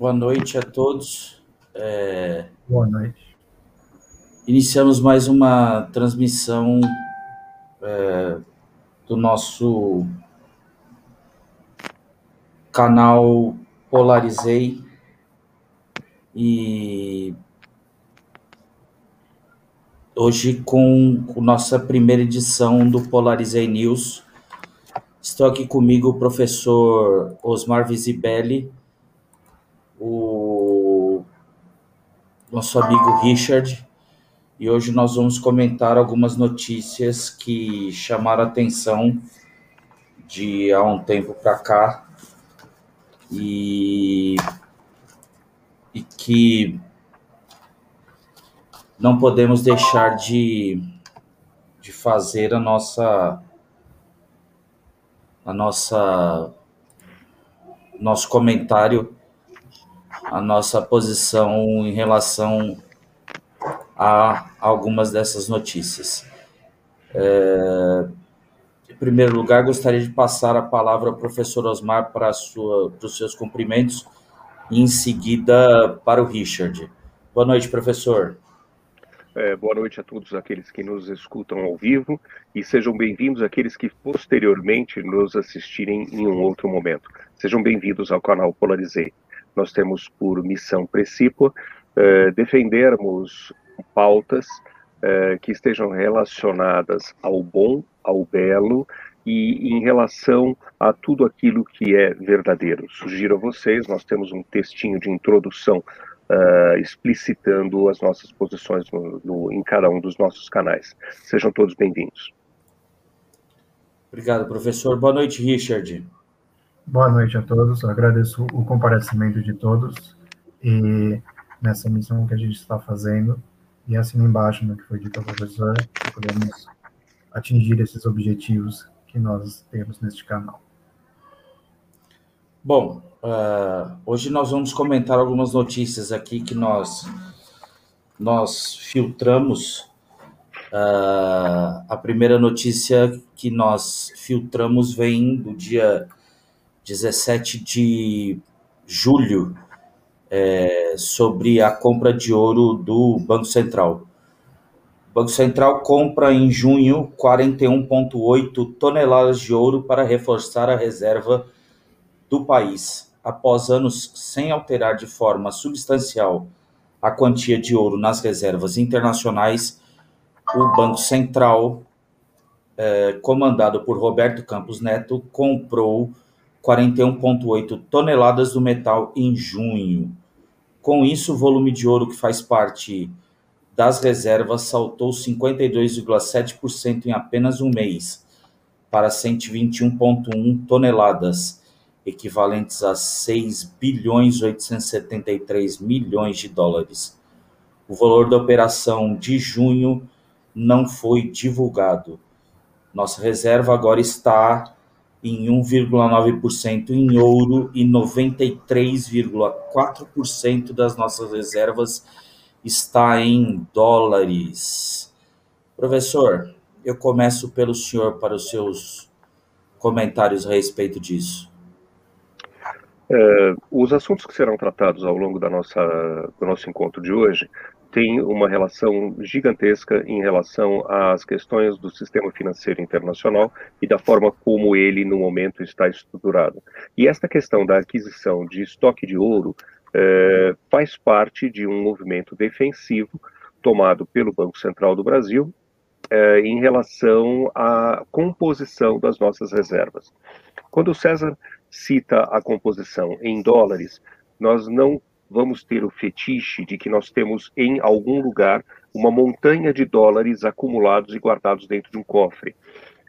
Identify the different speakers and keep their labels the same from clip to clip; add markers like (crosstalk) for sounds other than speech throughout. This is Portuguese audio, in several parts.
Speaker 1: boa noite a todos. É...
Speaker 2: Boa noite.
Speaker 1: Iniciamos mais uma transmissão é, do nosso canal Polarizei e hoje com a nossa primeira edição do Polarizei News. Estou aqui comigo o professor Osmar Visibelli, o nosso amigo Richard, e hoje nós vamos comentar algumas notícias que chamaram atenção de há um tempo para cá e, e que não podemos deixar de, de fazer a nossa a nossa nosso comentário, a nossa posição em relação a algumas dessas notícias. É, em primeiro lugar, gostaria de passar a palavra ao professor Osmar para, sua, para os seus cumprimentos e, em seguida, para o Richard. Boa noite, professor.
Speaker 3: É, boa noite a todos aqueles que nos escutam ao vivo e sejam bem-vindos aqueles que posteriormente nos assistirem em um outro momento. Sejam bem-vindos ao canal Polarizei. Nós temos por missão precípua é, defendermos pautas eh, que estejam relacionadas ao bom, ao belo e em relação a tudo aquilo que é verdadeiro. Sugiro a vocês, nós temos um textinho de introdução uh, explicitando as nossas posições no, no, em cada um dos nossos canais. Sejam todos bem-vindos.
Speaker 1: Obrigado, professor. Boa noite, Richard.
Speaker 2: Boa noite a todos. Eu agradeço o comparecimento de todos e nessa missão que a gente está fazendo e assina embaixo no que foi dito ao professor, podemos atingir esses objetivos que nós temos neste canal.
Speaker 1: Bom, uh, hoje nós vamos comentar algumas notícias aqui que nós nós filtramos. Uh, a primeira notícia que nós filtramos vem do dia 17 de julho é, sobre a compra de ouro do Banco Central. O Banco Central compra em junho 41,8 toneladas de ouro para reforçar a reserva do país. Após anos sem alterar de forma substancial a quantia de ouro nas reservas internacionais, o Banco Central, é, comandado por Roberto Campos Neto, comprou 41,8 toneladas do metal em junho. Com isso, o volume de ouro que faz parte das reservas saltou 52,7% em apenas um mês, para 121,1 toneladas, equivalentes a 6 bilhões 873 milhões de dólares. O valor da operação de junho não foi divulgado. Nossa reserva agora está em 1,9% em ouro e 93,4% das nossas reservas está em dólares. Professor, eu começo pelo senhor para os seus comentários a respeito disso.
Speaker 3: É, os assuntos que serão tratados ao longo da nossa, do nosso encontro de hoje tem uma relação gigantesca em relação às questões do sistema financeiro internacional e da forma como ele, no momento, está estruturado. E esta questão da aquisição de estoque de ouro é, faz parte de um movimento defensivo tomado pelo Banco Central do Brasil é, em relação à composição das nossas reservas. Quando o César cita a composição em dólares, nós não vamos ter o fetiche de que nós temos em algum lugar uma montanha de dólares acumulados e guardados dentro de um cofre.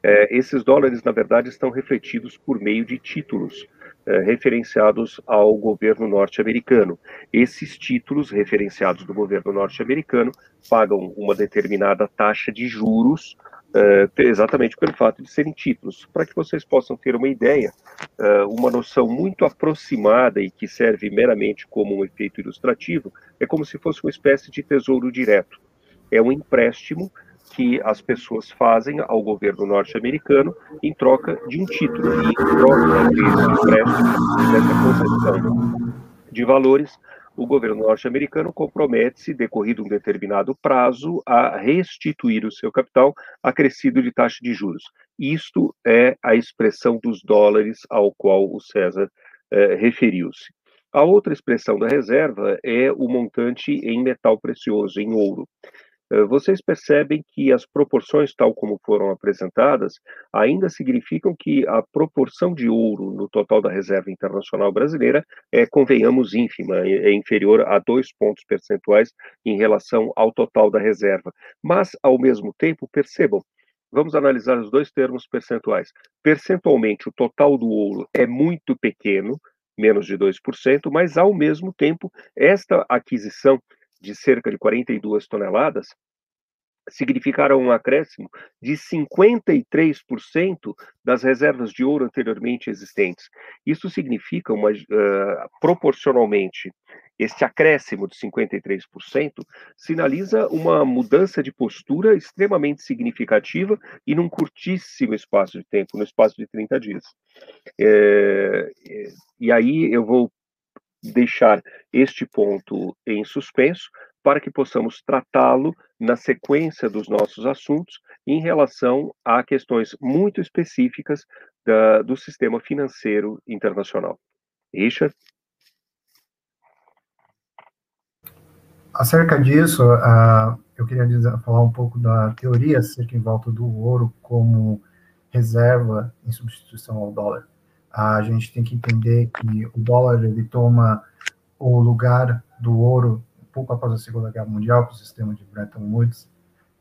Speaker 3: É, esses dólares, na verdade, estão refletidos por meio de títulos é, referenciados ao governo norte-americano. Esses títulos referenciados do governo norte-americano pagam uma determinada taxa de juros é, exatamente pelo fato de serem títulos. Para que vocês possam ter uma ideia, é, uma noção muito aproximada e que serve meramente como um efeito ilustrativo, é como se fosse uma espécie de tesouro direto. É um empréstimo que as pessoas fazem ao governo norte-americano em troca de um título, e em troca desse empréstimo, dessa concessão. de valores, o governo norte-americano compromete-se, decorrido um determinado prazo, a restituir o seu capital acrescido de taxa de juros. Isto é a expressão dos dólares ao qual o César eh, referiu-se. A outra expressão da reserva é o montante em metal precioso, em ouro. Eh, vocês percebem que as proporções, tal como foram apresentadas, ainda significam que a proporção de ouro no total da reserva internacional brasileira é, convenhamos, ínfima, é, é inferior a dois pontos percentuais em relação ao total da reserva. Mas, ao mesmo tempo, percebam, vamos analisar os dois termos percentuais. Percentualmente, o total do ouro é muito pequeno, menos de 2%, mas, ao mesmo tempo, esta aquisição de cerca de 42 toneladas, significaram um acréscimo de 53% das reservas de ouro anteriormente existentes. Isso significa, uma, uh, proporcionalmente, este acréscimo de 53% sinaliza uma mudança de postura extremamente significativa e num curtíssimo espaço de tempo, no espaço de 30 dias. É, e aí eu vou deixar este ponto em suspenso para que possamos tratá-lo na sequência dos nossos assuntos em relação a questões muito específicas da, do sistema financeiro internacional. Richard?
Speaker 2: Acerca disso, uh, eu queria dizer, falar um pouco da teoria acerca em volta do ouro como reserva em substituição ao dólar a gente tem que entender que o dólar ele toma o lugar do ouro pouco após a Segunda Guerra Mundial, com o sistema de Bretton Woods.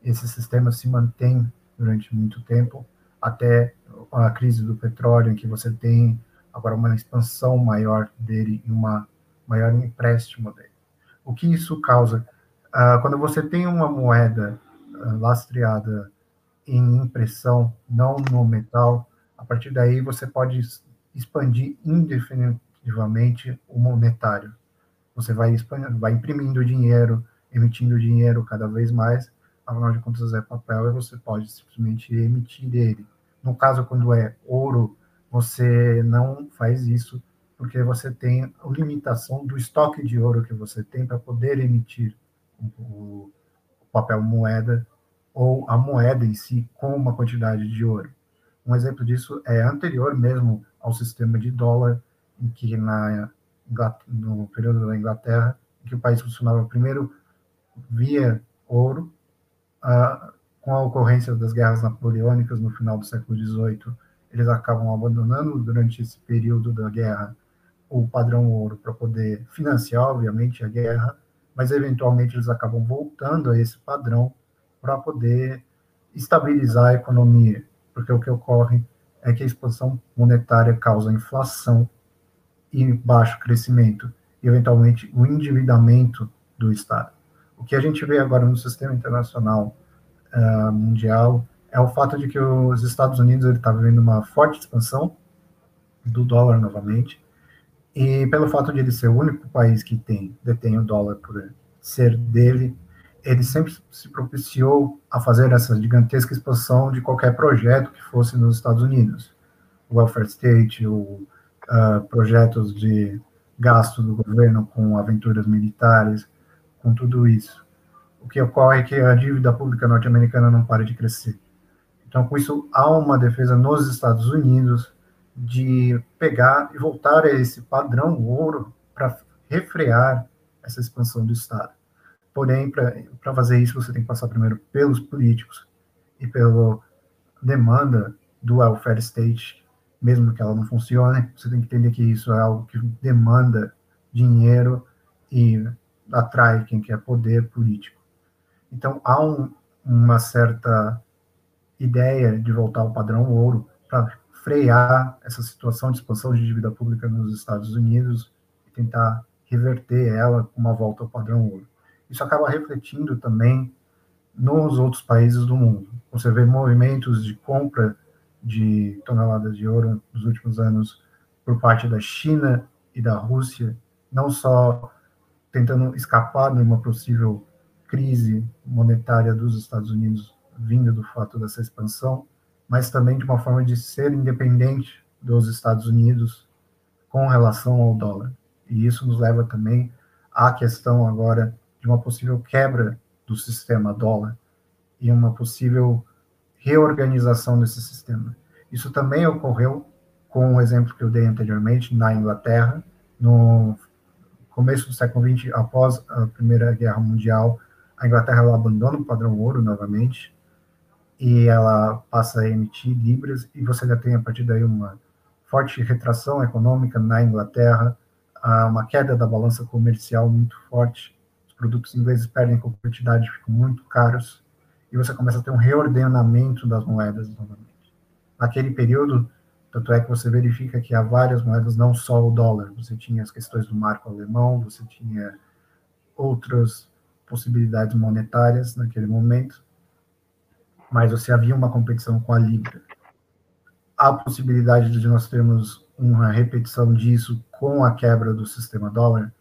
Speaker 2: Esse sistema se mantém durante muito tempo, até a crise do petróleo, em que você tem agora uma expansão maior dele e uma maior empréstimo dele. O que isso causa? Uh, quando você tem uma moeda uh, lastreada em impressão, não no metal, a partir daí você pode expandir indefinitivamente o monetário. Você vai, vai imprimindo dinheiro, emitindo dinheiro cada vez mais, afinal de contas é papel e você pode simplesmente emitir ele. No caso, quando é ouro, você não faz isso porque você tem a limitação do estoque de ouro que você tem para poder emitir o papel moeda ou a moeda em si com uma quantidade de ouro. Um exemplo disso é anterior mesmo ao sistema de dólar, em que na, no período da Inglaterra, em que o país funcionava primeiro via ouro, com a ocorrência das guerras napoleônicas no final do século XVIII, eles acabam abandonando durante esse período da guerra o padrão ouro para poder financiar, obviamente, a guerra, mas eventualmente eles acabam voltando a esse padrão para poder estabilizar a economia, porque o que ocorre é que a expansão monetária causa inflação e baixo crescimento, e eventualmente o endividamento do Estado. O que a gente vê agora no sistema internacional uh, mundial é o fato de que os Estados Unidos está vivendo uma forte expansão do dólar novamente, e pelo fato de ele ser o único país que tem detém o dólar por ser dele, ele sempre se propiciou a fazer essa gigantesca expansão de qualquer projeto que fosse nos Estados Unidos. O welfare state, o, uh, projetos de gasto do governo com aventuras militares, com tudo isso. O que ocorre é que a dívida pública norte-americana não para de crescer. Então, com isso, há uma defesa nos Estados Unidos de pegar e voltar a esse padrão ouro para refrear essa expansão do Estado. Porém, para fazer isso, você tem que passar primeiro pelos políticos e pela demanda do welfare state, mesmo que ela não funcione, você tem que entender que isso é algo que demanda dinheiro e atrai quem quer poder político. Então, há um, uma certa ideia de voltar ao padrão ouro para frear essa situação de expansão de dívida pública nos Estados Unidos e tentar reverter ela com uma volta ao padrão ouro isso acaba refletindo também nos outros países do mundo. Você vê movimentos de compra de toneladas de ouro nos últimos anos por parte da China e da Rússia, não só tentando escapar de uma possível crise monetária dos Estados Unidos vinda do fato dessa expansão, mas também de uma forma de ser independente dos Estados Unidos com relação ao dólar. E isso nos leva também à questão agora de uma possível quebra do sistema dólar e uma possível reorganização desse sistema. Isso também ocorreu com o exemplo que eu dei anteriormente na Inglaterra, no começo do século XX, após a Primeira Guerra Mundial, a Inglaterra abandona o padrão ouro novamente e ela passa a emitir libras e você já tem a partir daí uma forte retração econômica na Inglaterra, uma queda da balança comercial muito forte, produtos ingleses perdem competitividade, ficam muito caros e você começa a ter um reordenamento das moedas novamente. Naquele período, tanto é que você verifica que há várias moedas, não só o dólar. Você tinha as questões do marco alemão, você tinha outras possibilidades monetárias naquele momento, mas você havia uma competição com a libra. A possibilidade de nós termos uma repetição disso com a quebra do sistema dólar,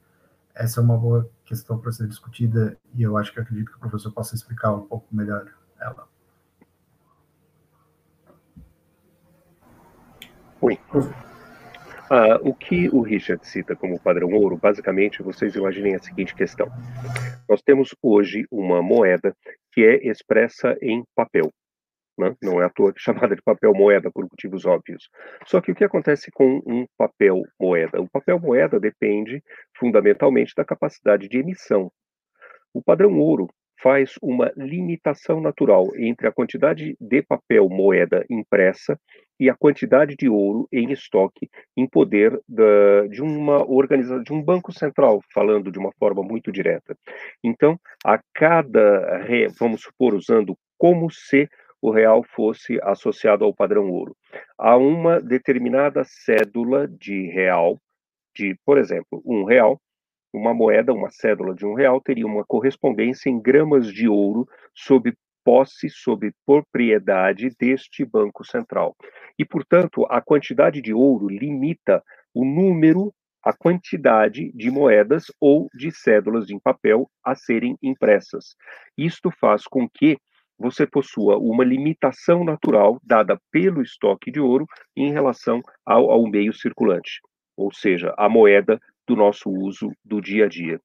Speaker 2: essa é uma boa questão para ser discutida e eu acho que acredito que o professor possa explicar um pouco melhor ela.
Speaker 3: Oi. Uh, o que o Richard cita como padrão ouro, basicamente, vocês imaginem a seguinte questão. Nós temos hoje uma moeda que é expressa em papel. Né? Não é à toa chamada de papel moeda por motivos óbvios. Só que o que acontece com um papel moeda? O papel moeda depende fundamentalmente da capacidade de emissão. O padrão ouro faz uma limitação natural entre a quantidade de papel moeda impressa e a quantidade de ouro em estoque em poder da, de uma organização, de um banco central, falando de uma forma muito direta. Então, a cada, vamos supor, usando como se o real fosse associado ao padrão ouro, a uma determinada cédula de real, de, por exemplo, um real, uma moeda, uma cédula de um real, teria uma correspondência em gramas de ouro sob posse, sob propriedade deste Banco Central. E, portanto, a quantidade de ouro limita o número, a quantidade de moedas ou de cédulas em papel a serem impressas. Isto faz com que você possua uma limitação natural dada pelo estoque de ouro em relação ao, ao meio circulante, ou seja, a moeda do nosso uso do dia a dia.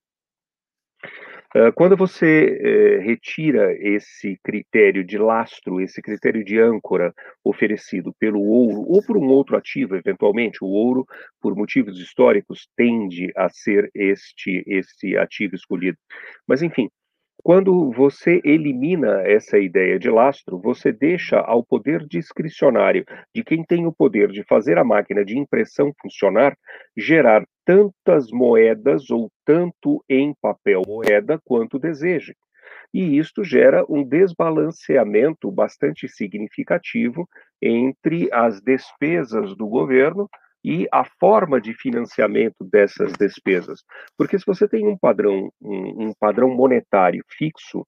Speaker 3: Ah, quando você eh, retira esse critério de lastro, esse critério de âncora oferecido pelo ouro ou por um outro ativo, eventualmente, o ouro, por motivos históricos, tende a ser este, este ativo escolhido. Mas, enfim, quando você elimina essa ideia de lastro, você deixa ao poder discricionário de quem tem o poder de fazer a máquina de impressão funcionar, gerar tantas moedas ou tanto em papel moeda quanto deseje. E isto gera um desbalanceamento bastante significativo entre as despesas do governo e a forma de financiamento dessas despesas. Porque se você tem um padrão, um, um padrão monetário fixo,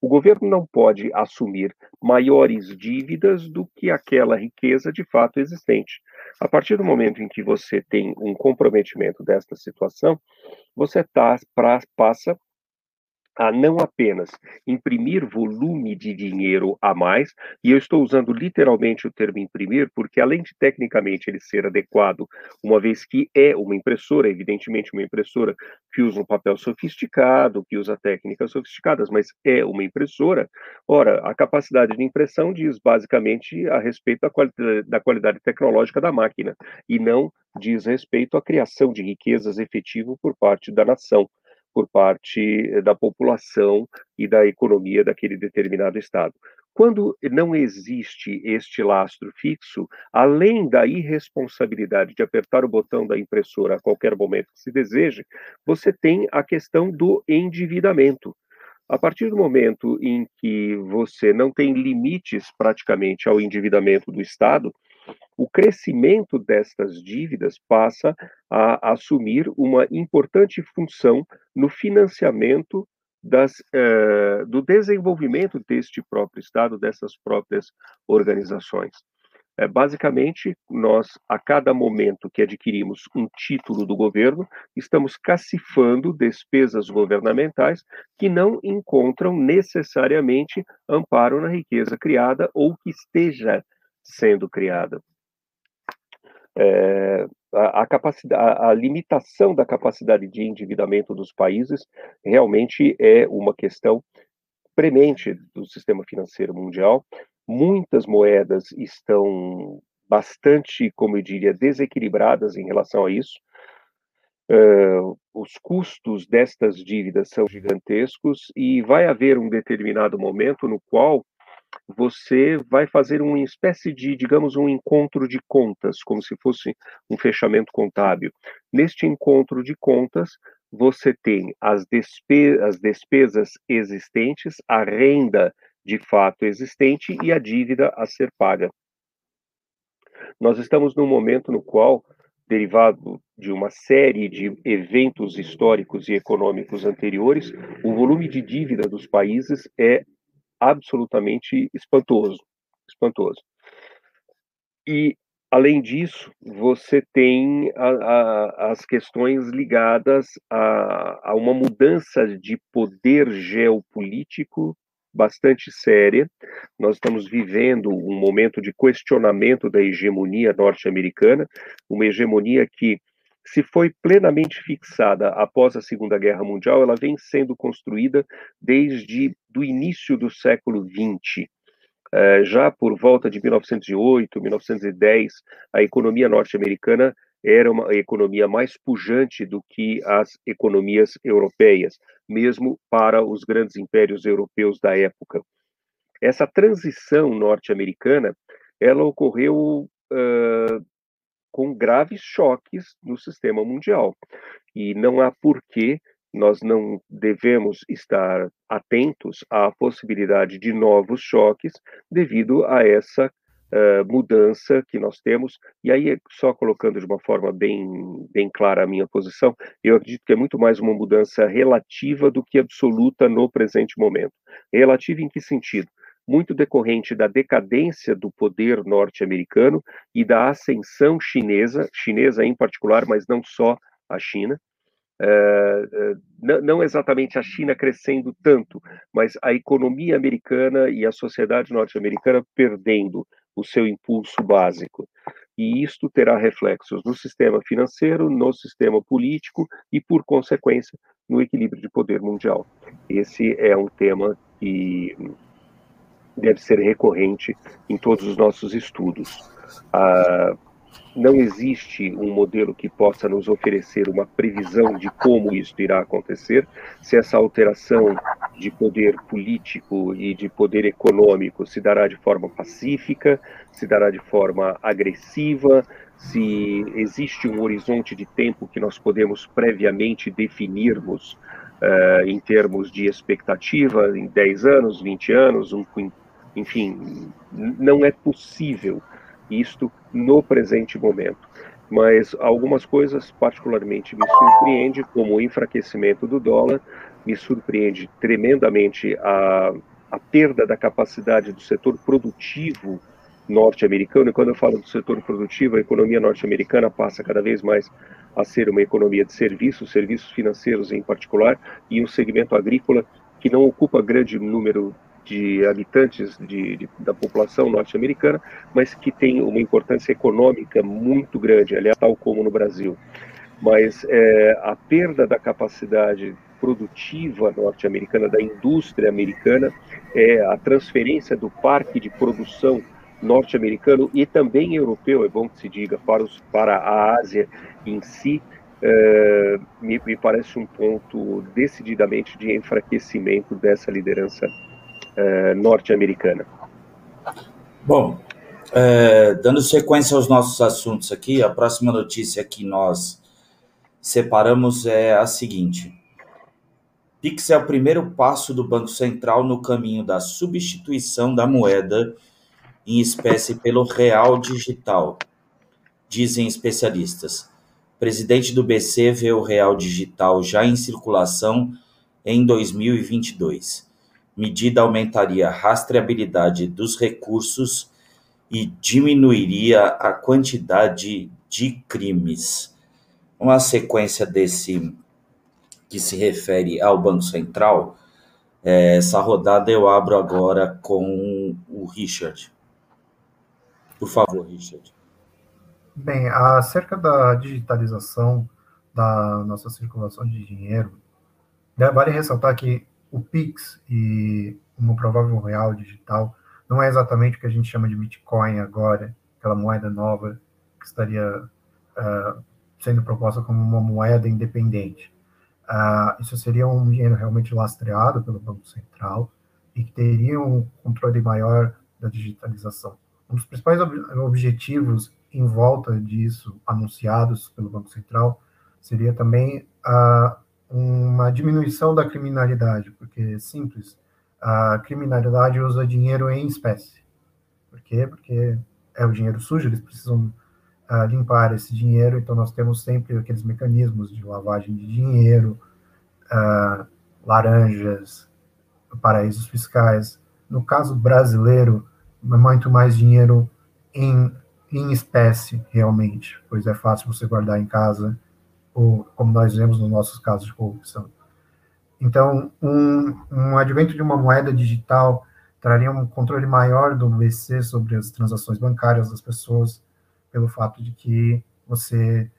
Speaker 3: o governo não pode assumir maiores dívidas do que aquela riqueza de fato existente. A partir do momento em que você tem um comprometimento desta situação, você tá, pra, passa a não apenas imprimir volume de dinheiro a mais, e eu estou usando literalmente o termo imprimir, porque além de tecnicamente ele ser adequado, uma vez que é uma impressora, evidentemente uma impressora que usa um papel sofisticado, que usa técnicas sofisticadas, mas é uma impressora, ora, a capacidade de impressão diz basicamente a respeito da qualidade, da qualidade tecnológica da máquina, e não diz respeito à criação de riquezas efetivo por parte da nação por parte eh, da população e da economia daquele determinado estado. Quando não existe este lastro fixo, além da irresponsabilidade de apertar o botão da impressora a qualquer momento que se deseje, você tem a questão do endividamento. A partir do momento em que você não tem limites praticamente ao endividamento do Estado, o crescimento destas dívidas passa a assumir uma importante função no financiamento das, uh, do desenvolvimento deste próprio Estado, dessas próprias organizações. É, basicamente, nós, a cada momento que adquirimos um título do governo, estamos cacifando despesas governamentais que não encontram necessariamente amparo na riqueza criada ou que esteja sendo criada. É, a, a, capacidade, a, limitação da capacidade de endividamento dos países realmente é uma questão premente do sistema financeiro mundial. Muitas moedas estão bastante, como eu diria, desequilibradas em relação a isso. Uh, os custos destas dívidas são gigantescos e vai haver um determinado momento no qual você vai fazer uma espécie de, digamos, um encontro de contas, como se fosse um fechamento contábil. Neste encontro de contas, você tem as, despe as despesas existentes, a renda de fato existente e a dívida a ser paga. Nós estamos num momento no qual, derivado de uma série de eventos históricos e econômicos anteriores, o volume de dívida dos países é absolutamente espantoso, espantoso. E além disso, você tem a, a, as questões ligadas a, a uma mudança de poder geopolítico bastante séria. Nós estamos vivendo um momento de questionamento da hegemonia norte-americana, uma hegemonia que se foi plenamente fixada após a Segunda Guerra Mundial, ela vem sendo construída desde do início do século XX. É, já por volta de 1908, 1910, a economia norte-americana era uma economia mais pujante do que as economias europeias, mesmo para os grandes impérios europeus da época. Essa transição norte-americana, ela ocorreu uh, com graves choques no sistema mundial. E não há porquê nós não devemos estar atentos à possibilidade de novos choques devido a essa uh, mudança que nós temos. E aí, só colocando de uma forma bem, bem clara a minha posição, eu acredito que é muito mais uma mudança relativa do que absoluta no presente momento. Relativa em que sentido? Muito decorrente da decadência do poder norte-americano e da ascensão chinesa, chinesa em particular, mas não só a China. É, não exatamente a China crescendo tanto, mas a economia americana e a sociedade norte-americana perdendo o seu impulso básico. E isto terá reflexos no sistema financeiro, no sistema político e, por consequência, no equilíbrio de poder mundial. Esse é um tema que deve ser recorrente em todos os nossos estudos. Ah, não existe um modelo que possa nos oferecer uma previsão de como isso irá acontecer, se essa alteração de poder político e de poder econômico se dará de forma pacífica, se dará de forma agressiva, se existe um horizonte de tempo que nós podemos previamente definirmos uh, em termos de expectativa, em 10 anos, 20 anos, um, enfim, não é possível isto no presente momento. Mas algumas coisas particularmente me surpreende, como o enfraquecimento do dólar, me surpreende tremendamente a, a perda da capacidade do setor produtivo norte-americano. E quando eu falo do setor produtivo, a economia norte-americana passa cada vez mais a ser uma economia de serviços, serviços financeiros em particular, e um segmento agrícola que não ocupa grande número de habitantes de, de, da população norte-americana, mas que tem uma importância econômica muito grande, aliás, tal como no Brasil. Mas é, a perda da capacidade produtiva norte-americana, da indústria americana, é a transferência do parque de produção norte-americano e também europeu, é bom que se diga, para, os, para a Ásia em si, é, me, me parece um ponto decididamente de enfraquecimento dessa liderança é, norte-americana.
Speaker 1: Bom, é, dando sequência aos nossos assuntos aqui, a próxima notícia que nós separamos é a seguinte. Pix é o primeiro passo do Banco Central no caminho da substituição da moeda em espécie pelo real digital, dizem especialistas. O presidente do BC vê o real digital já em circulação em 2022 medida aumentaria a rastreabilidade dos recursos e diminuiria a quantidade de crimes. Uma sequência desse que se refere ao Banco Central, é, essa rodada eu abro agora com o Richard. Por favor, Richard.
Speaker 2: Bem, acerca da digitalização da nossa circulação de dinheiro, né, vale ressaltar que o Pix e uma provável real digital não é exatamente o que a gente chama de Bitcoin agora, aquela moeda nova que estaria uh, sendo proposta como uma moeda independente. Uh, isso seria um dinheiro realmente lastreado pelo Banco Central e que teria um controle maior da digitalização. Um dos principais ob objetivos em volta disso, anunciados pelo Banco Central, seria também uh, uma diminuição da criminalidade, porque é simples, a criminalidade usa dinheiro em espécie. Por quê? Porque é o dinheiro sujo, eles precisam uh, limpar esse dinheiro, então nós temos sempre aqueles mecanismos de lavagem de dinheiro, uh, laranjas, paraísos fiscais. No caso brasileiro, é muito mais dinheiro em, em espécie, realmente, pois é fácil você guardar em casa, ou como nós vemos nos nossos casos de corrupção. Então, um, um advento de uma moeda digital traria um controle maior do BC sobre as transações bancárias das pessoas, pelo fato de que você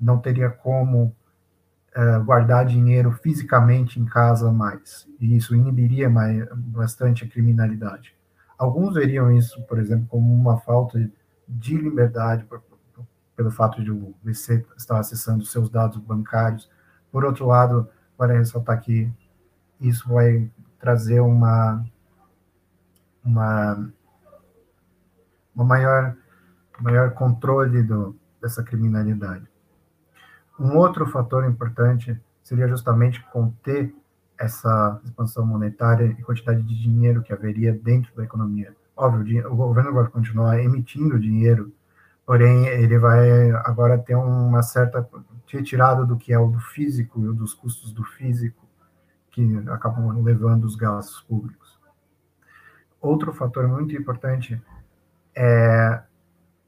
Speaker 2: não teria como uh, guardar dinheiro fisicamente em casa mais, e isso inibiria mais, bastante a criminalidade. Alguns veriam isso, por exemplo, como uma falta de liberdade pelo fato de BC estar acessando seus dados bancários. Por outro lado, vale ressaltar que isso vai trazer uma uma, uma maior maior controle do, dessa criminalidade. Um outro fator importante seria justamente conter essa expansão monetária e quantidade de dinheiro que haveria dentro da economia. Óbvio, o governo vai continuar emitindo dinheiro, porém ele vai agora ter uma certa retirada do que é o do físico e dos custos do físico que acabam levando os gastos públicos. Outro fator muito importante é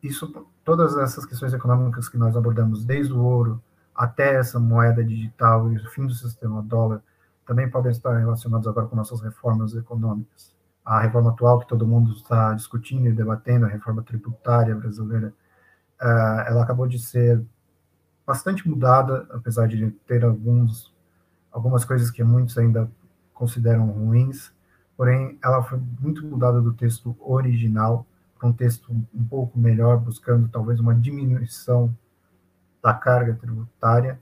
Speaker 2: isso, todas essas questões econômicas que nós abordamos, desde o ouro até essa moeda digital e o fim do sistema dólar, também podem estar relacionados agora com nossas reformas econômicas. A reforma atual que todo mundo está discutindo e debatendo, a reforma tributária brasileira, ela acabou de ser bastante mudada, apesar de ter alguns algumas coisas que muitos ainda consideram ruins, porém ela foi muito mudada do texto original para um texto um pouco melhor, buscando talvez uma diminuição da carga tributária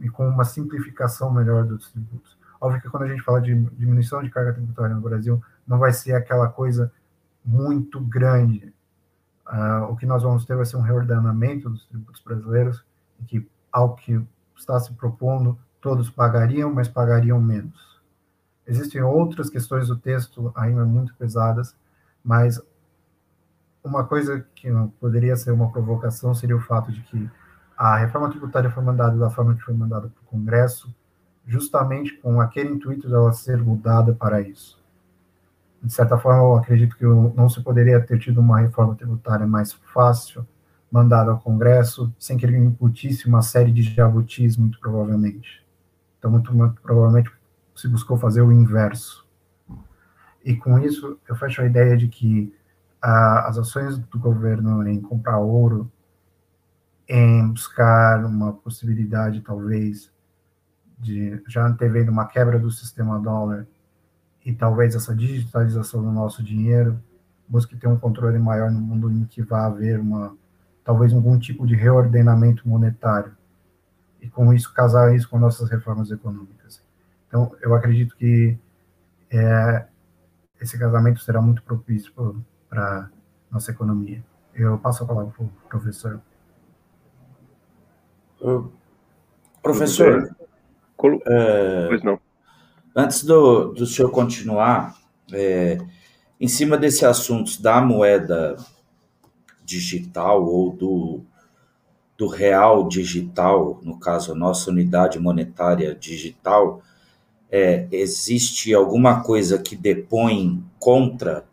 Speaker 2: e com uma simplificação melhor dos tributos. Óbvio que quando a gente fala de diminuição de carga tributária no Brasil, não vai ser aquela coisa muito grande. Uh, o que nós vamos ter vai ser um reordenamento dos tributos brasileiros, em que, ao que está se propondo, todos pagariam, mas pagariam menos. Existem outras questões do texto ainda muito pesadas, mas uma coisa que poderia ser uma provocação seria o fato de que a reforma tributária foi mandada da forma que foi mandada para o Congresso, justamente com aquele intuito dela ser mudada para isso. De certa forma, eu acredito que não se poderia ter tido uma reforma tributária mais fácil, mandada ao Congresso, sem que ele incutisse uma série de jabutis, muito provavelmente. Então, muito, muito provavelmente se buscou fazer o inverso. E com isso, eu fecho a ideia de que as ações do governo em comprar ouro, em buscar uma possibilidade, talvez, de já antevendo uma quebra do sistema dólar e talvez essa digitalização do nosso dinheiro, busque ter um controle maior no mundo em que vai haver uma talvez algum tipo de reordenamento monetário e com isso casar isso com nossas reformas econômicas. Então, eu acredito que é, esse casamento será muito propício para nossa economia. Eu passo a palavra para o professor.
Speaker 1: professor, é, pois não. Antes do, do senhor continuar, é, em cima desse assunto da moeda digital ou do do real digital, no caso, a nossa unidade monetária digital, é, existe alguma coisa que depõe contra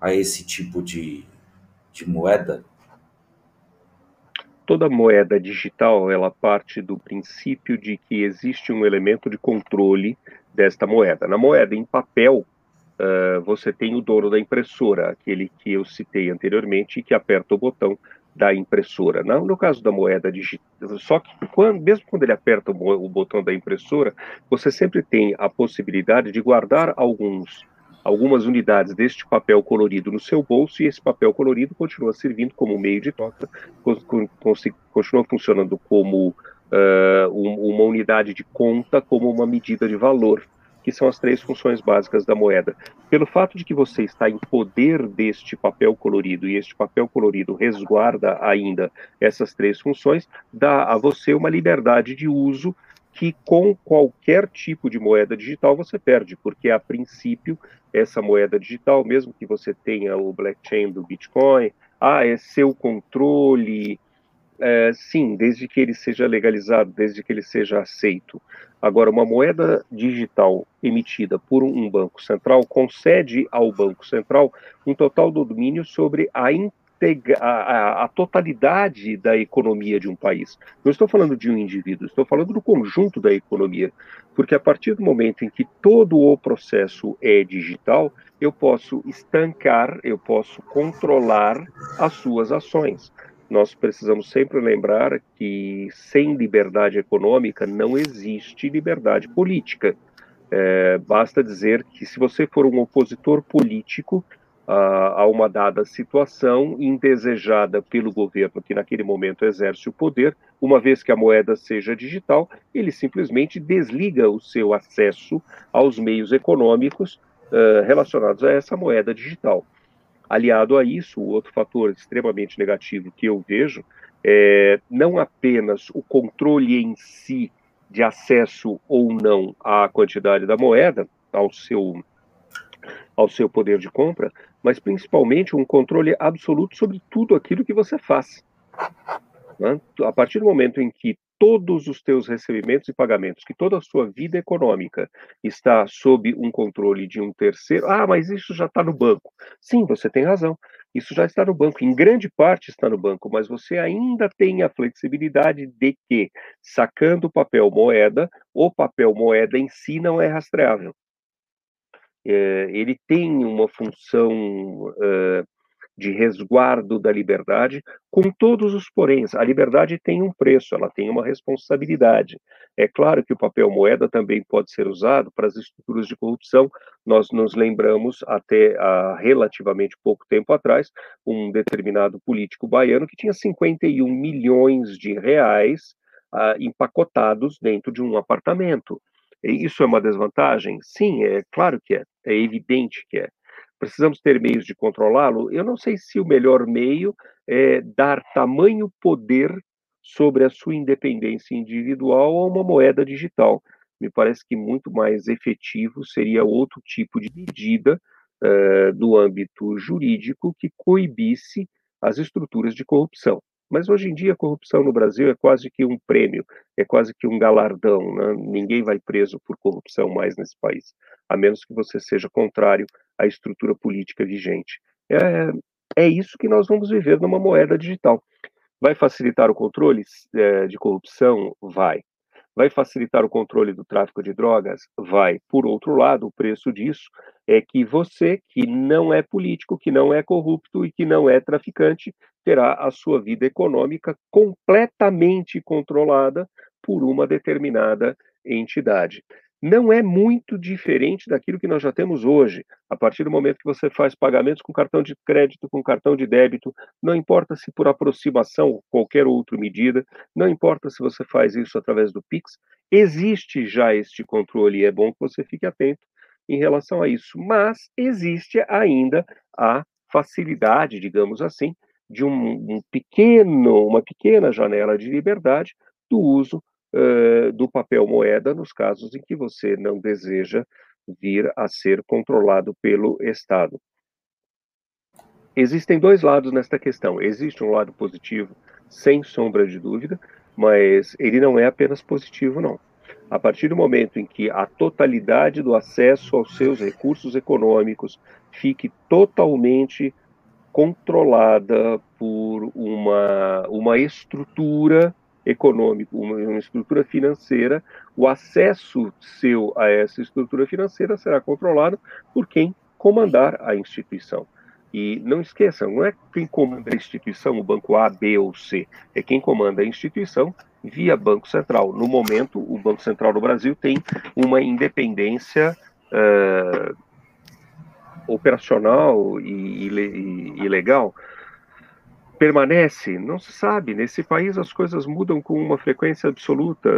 Speaker 1: a esse tipo de, de moeda?
Speaker 3: Toda moeda digital ela parte do princípio de que existe um elemento de controle desta moeda. Na moeda em papel, uh, você tem o dono da impressora, aquele que eu citei anteriormente, que aperta o botão da impressora. Não no caso da moeda digital, só que quando, mesmo quando ele aperta o, o botão da impressora, você sempre tem a possibilidade de guardar alguns algumas unidades deste papel colorido no seu bolso e esse papel colorido continua servindo como meio de troca, continua funcionando como uh, uma unidade de conta, como uma medida de valor que são as três funções básicas da moeda. Pelo fato de que você está em poder deste papel colorido e este papel colorido resguarda ainda essas três funções, dá a você uma liberdade de uso que com qualquer tipo de moeda digital você perde, porque a princípio essa moeda digital, mesmo que você tenha o blockchain do Bitcoin, ah, é seu controle, é, sim, desde que ele seja legalizado, desde que ele seja aceito. Agora, uma moeda digital emitida por um banco central concede ao Banco Central um total domínio sobre a, a, a, totalidade da economia de um país. Não estou falando de um indivíduo, estou falando do conjunto da economia. Porque a partir do momento em que todo o processo é digital, eu posso estancar, eu posso controlar as suas ações nós precisamos sempre lembrar que sem liberdade econômica não existe liberdade política. É, basta dizer que se você for um opositor político a, a uma dada situação indesejada pelo governo que naquele momento exerce o poder, uma vez que a moeda seja digital, ele simplesmente desliga o seu acesso aos meios econômicos uh, relacionados a essa moeda digital. Aliado a isso, o outro fator extremamente negativo que eu vejo é não apenas o controle em si de acesso ou não à quantidade da moeda, ao seu, ao seu poder de compra, mas principalmente um controle absoluto sobre tudo aquilo que você faz. Né? A partir do momento em que todos os teus recebimentos e pagamentos, que toda a sua vida econômica está sob um controle de um terceiro. Ah, mas isso já está no banco. Sim, você tem razão. Isso já está no banco. Em grande parte está no banco, mas você ainda tem a flexibilidade de que, sacando o papel moeda, o papel moeda em si não é rastreável. É, ele tem uma função de resguardo da liberdade, com todos os poréns. A liberdade tem um preço, ela tem uma responsabilidade. É claro que o papel moeda também pode ser usado para as estruturas de corrupção. Nós nos lembramos, até há relativamente pouco tempo atrás, um determinado político baiano que tinha 51 milhões de reais ah, empacotados dentro de um apartamento. Isso é uma desvantagem? Sim, é claro que é, é evidente que é precisamos ter meios de controlá-lo. Eu não sei se o melhor meio é dar tamanho poder sobre a sua independência individual a uma moeda digital. Me parece que muito mais efetivo seria outro tipo de medida uh, do âmbito jurídico que coibisse as estruturas de corrupção. Mas hoje em dia a corrupção no Brasil é quase que um prêmio, é quase que um galardão. Né? Ninguém vai preso por corrupção mais nesse país, a menos que você seja contrário à estrutura política vigente. É, é isso que nós vamos viver numa moeda digital. Vai facilitar o controle é, de corrupção? Vai. Vai facilitar o controle do tráfico de drogas? Vai. Por outro lado, o preço disso é que você, que não é político, que não é corrupto e que não é traficante, terá a sua vida econômica completamente controlada por uma determinada entidade. Não é muito diferente daquilo que nós já temos hoje. A partir do momento que você faz pagamentos com cartão de crédito, com cartão de débito, não importa se por aproximação ou qualquer outra medida, não importa se você faz isso através do Pix, existe já este controle e é bom que você fique atento em relação a isso. Mas existe ainda a facilidade, digamos assim, de um, um pequeno, uma pequena janela de liberdade do uso uh, do papel moeda nos casos em que você não deseja vir a ser controlado pelo Estado. Existem dois lados nesta questão. Existe um lado positivo, sem sombra de dúvida, mas ele não é apenas positivo, não. A partir do momento em que a totalidade do acesso aos seus recursos econômicos fique totalmente controlada por uma, uma estrutura econômica, uma, uma, estrutura financeira, o acesso seu a essa estrutura financeira será controlado por quem comandar a instituição. E não esqueçam, não é quem comanda a instituição, o banco A, B ou C, é quem comanda a instituição via Banco Central. No momento, o Banco Central do Brasil tem uma independência uh, operacional e, e, e legal permanece? Não se sabe. Nesse país as coisas mudam com uma frequência absoluta.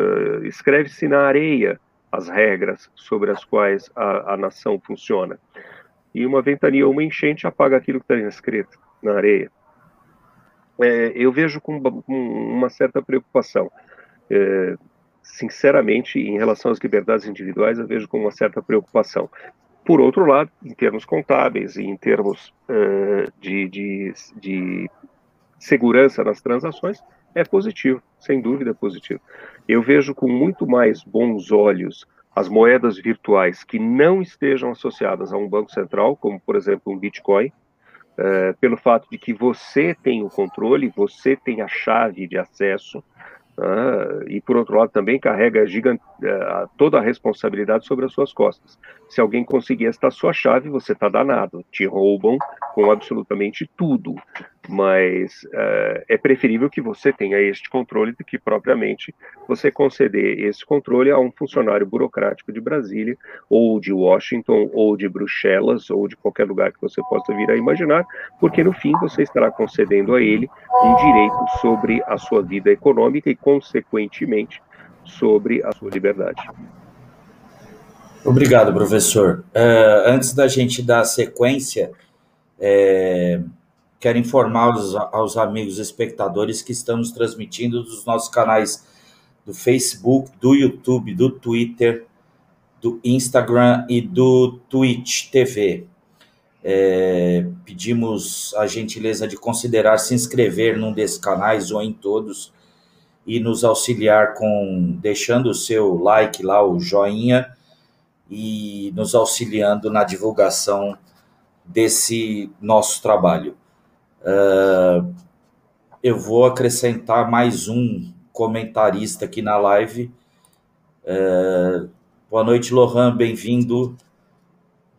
Speaker 3: Escreve-se na areia as regras sobre as quais a, a nação funciona. E uma ventania ou uma enchente apaga aquilo que está escrito na areia. É, eu vejo com, uma certa preocupação. É, sinceramente, em relação às liberdades individuais, eu vejo com uma certa preocupação. Por outro lado, em termos contábeis e em termos uh, de, de, de, segurança nas transações, é positivo, sem dúvida é positivo. Eu vejo com muito mais bons olhos as moedas virtuais que não estejam associadas a um banco central, como por exemplo um Bitcoin, é, pelo fato de que você tem o controle, você tem a chave de acesso, ah, e por outro lado também carrega gigante, uh, toda a responsabilidade sobre as suas costas. Se alguém conseguir esta sua chave, você está danado, te roubam com absolutamente tudo. Mas uh, é preferível que você tenha este controle do que propriamente você conceder esse controle a um funcionário burocrático de Brasília, ou de Washington, ou de Bruxelas, ou de qualquer lugar que você possa vir a imaginar, porque no fim você estará concedendo a ele um direito sobre a sua vida econômica e consequentemente, sobre a sua liberdade.
Speaker 1: Obrigado, professor. Uh, antes da gente dar sequência, é, quero informar aos, aos, amigos espectadores que estamos transmitindo dos nossos canais do Facebook, do YouTube, do Twitter, do Instagram e do Twitch TV. É, pedimos a gentileza de considerar se inscrever num desses canais ou em todos e nos auxiliar com deixando o seu like lá, o joinha, e nos auxiliando na divulgação desse nosso trabalho. Uh, eu vou acrescentar mais um comentarista aqui na live. Uh, boa noite, Lohan, bem-vindo.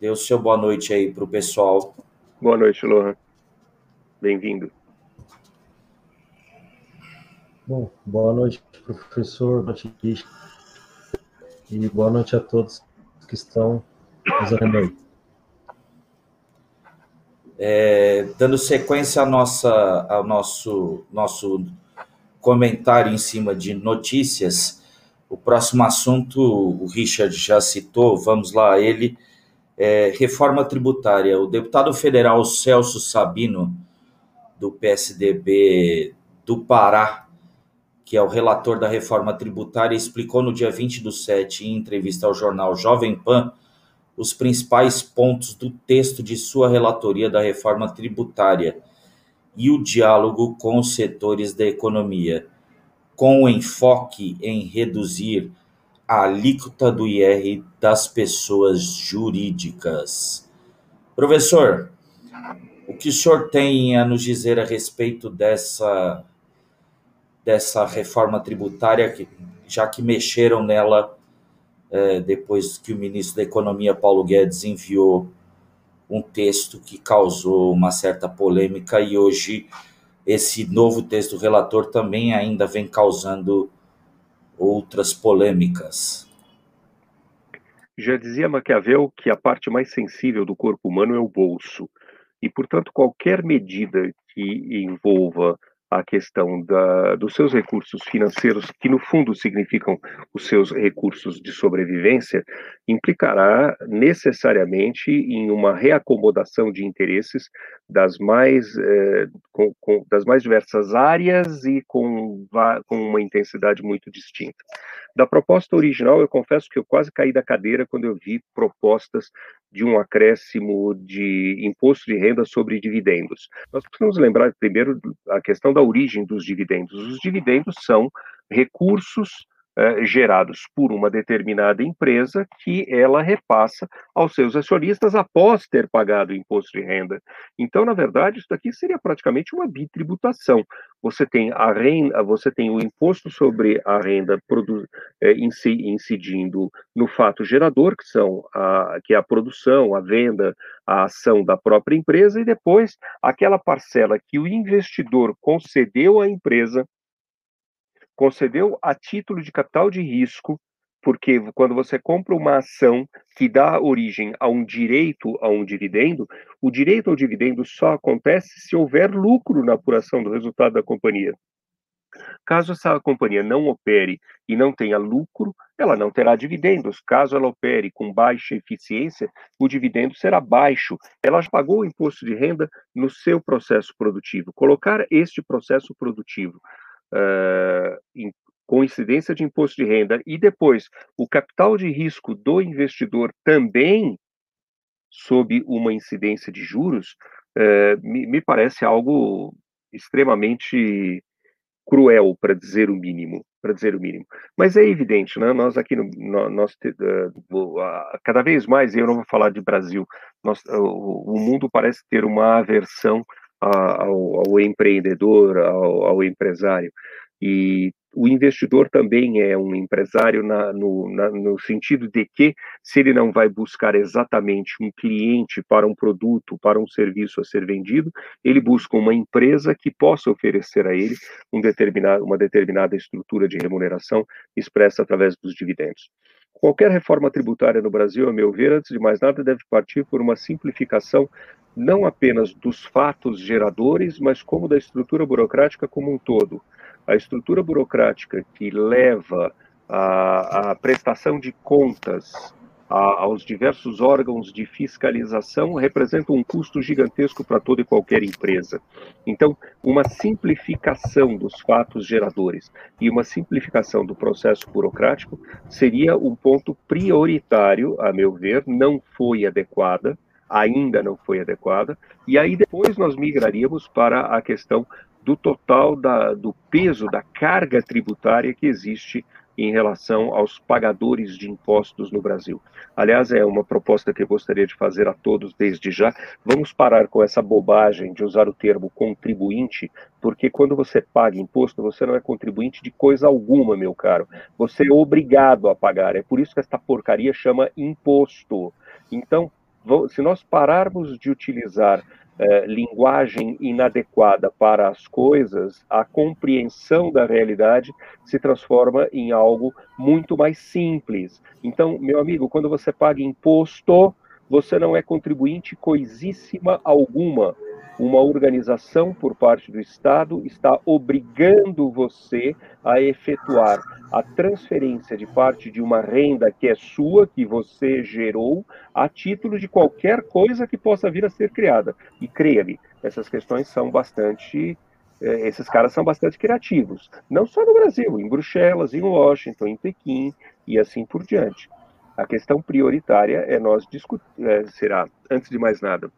Speaker 1: Dê o seu boa noite aí para o pessoal.
Speaker 3: Boa noite, Lohan. Bem-vindo.
Speaker 4: Bom, boa noite, professor, boa noite, e boa noite a todos que estão nos aí.
Speaker 1: É, dando sequência à nossa, ao nosso, nosso comentário em cima de notícias, o próximo assunto o Richard já citou, vamos lá a ele, é, reforma tributária. O deputado federal Celso Sabino, do PSDB do Pará, que é o relator da reforma tributária, explicou no dia 20 do 7, em entrevista ao jornal Jovem Pan, os principais pontos do texto de sua relatoria da reforma tributária e o diálogo com os setores da economia, com o enfoque em reduzir a alíquota do IR das pessoas jurídicas. Professor, o que o senhor tem a nos dizer a respeito dessa dessa reforma tributária, que, já que mexeram nela é, depois que o ministro da Economia, Paulo Guedes, enviou um texto que causou uma certa polêmica e hoje esse novo texto do relator também ainda vem causando outras polêmicas.
Speaker 3: Já dizia Maquiavel que a parte mais sensível do corpo humano é o bolso. E, portanto, qualquer medida que envolva a questão da, dos seus recursos financeiros, que no fundo significam os seus recursos de sobrevivência, implicará necessariamente em uma reacomodação de interesses das mais, eh, com, com, das mais diversas áreas e com, com uma intensidade muito distinta. Da proposta original, eu confesso que eu quase caí da cadeira quando eu vi propostas de um acréscimo de imposto de renda sobre dividendos. Nós precisamos lembrar primeiro a questão da origem dos dividendos. Os dividendos são recursos eh, gerados por uma determinada empresa que ela repassa aos seus acionistas após ter pagado o imposto de renda. Então, na verdade, isso daqui seria praticamente uma bitributação. Você tem a renda, você tem o imposto sobre a renda eh, incidindo no fato gerador, que são a, que é a produção, a venda, a ação da própria empresa, e depois aquela parcela que o investidor concedeu à empresa concedeu a título de capital de risco, porque quando você compra uma ação que dá origem a um direito a um dividendo, o direito ao dividendo só acontece se houver lucro na apuração do resultado da companhia. Caso essa companhia não opere e não tenha lucro, ela não terá dividendos. Caso ela opere com baixa eficiência, o dividendo será baixo. Ela já pagou o imposto de renda no seu processo produtivo. Colocar este processo produtivo uh, em coincidência de imposto de renda e depois o capital de risco do investidor também sob uma incidência de juros, uh, me, me parece algo extremamente cruel, para dizer o mínimo, para dizer o mínimo. Mas é evidente, né? Nós aqui no, nós uh, cada vez mais, eu não vou falar de Brasil, nós, o, o mundo parece ter uma aversão ao, ao empreendedor, ao, ao, empresário. E o investidor também é um empresário na, no, na, no sentido de que, se ele não vai buscar exatamente um cliente para um produto, para um serviço a ser vendido, ele busca uma empresa que possa oferecer a ele um determinado, uma determinada estrutura de remuneração expressa através dos dividendos. Qualquer reforma tributária no Brasil, a meu ver, antes de mais nada, deve partir por uma simplificação não apenas dos fatos geradores, mas como da estrutura burocrática como um todo. A estrutura burocrática que leva à, prestação de contas a, aos diversos órgãos de fiscalização representa um custo gigantesco para toda e qualquer empresa. Então, uma simplificação dos fatos geradores e uma simplificação do processo burocrático seria um ponto prioritário, a meu ver, não foi adequada ainda não foi adequada, e aí depois nós migraríamos para a questão do total da, do peso da carga tributária que existe em relação aos pagadores de impostos no Brasil. Aliás, é uma proposta que eu gostaria de fazer a todos desde já. Vamos parar com essa bobagem de usar o termo contribuinte, porque quando você paga imposto, você não é contribuinte de coisa alguma, meu caro. Você é obrigado a pagar. É por isso que esta porcaria chama imposto. Então, se nós pararmos de utilizar eh, linguagem inadequada para as coisas, a compreensão da realidade se transforma em algo muito mais simples. Então, meu amigo, quando você paga imposto, você não é contribuinte coisíssima alguma uma organização por parte do Estado está obrigando você a efetuar a transferência de parte de uma renda que é sua, que você gerou, a título de qualquer coisa que possa vir a ser criada. E creia-me, essas questões são bastante. Eh, esses caras são bastante criativos, não só no Brasil, em Bruxelas, em Washington, em Pequim e assim por diante. A questão prioritária é nós discutir, é, será, antes de mais nada,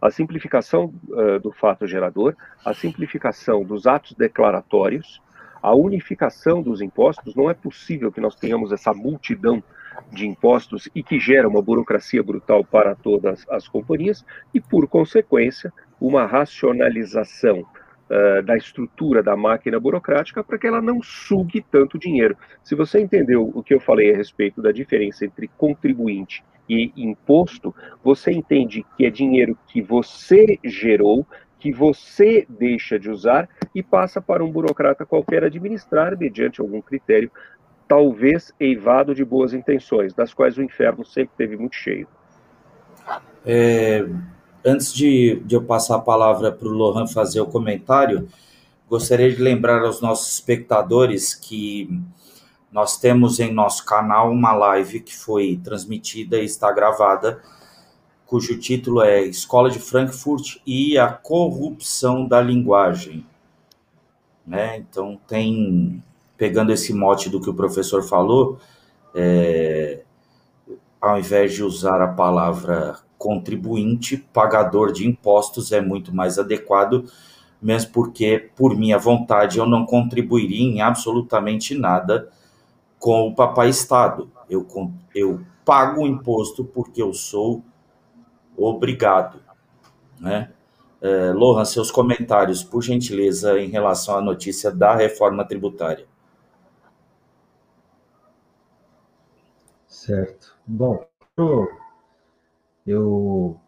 Speaker 3: a simplificação uh, do fato gerador, a simplificação dos atos declaratórios, a unificação dos impostos. Não é possível que nós tenhamos essa multidão de impostos e que gera uma burocracia brutal para todas as companhias e, por consequência, uma racionalização uh, da estrutura da máquina burocrática para que ela não sugue tanto dinheiro. Se você entendeu o que eu falei a respeito da diferença entre contribuinte e imposto, você entende que é dinheiro que você gerou, que você deixa de usar e passa para um burocrata qualquer administrar mediante algum critério, talvez eivado de boas intenções, das quais o inferno sempre teve muito cheio.
Speaker 1: É, antes de, de eu passar a palavra para o Lohan fazer o comentário, gostaria de lembrar aos nossos espectadores que nós temos em nosso canal uma live que foi transmitida e está gravada, cujo título é Escola de Frankfurt e a Corrupção da Linguagem. Né? Então, tem, pegando esse mote do que o professor falou, é, ao invés de usar a palavra contribuinte, pagador de impostos é muito mais adequado, mesmo porque, por minha vontade, eu não contribuiria em absolutamente nada com o papai Estado. Eu, eu pago o imposto porque eu sou obrigado. Né? É, Lohan, seus comentários, por gentileza, em relação à notícia da reforma tributária.
Speaker 4: Certo. Bom, eu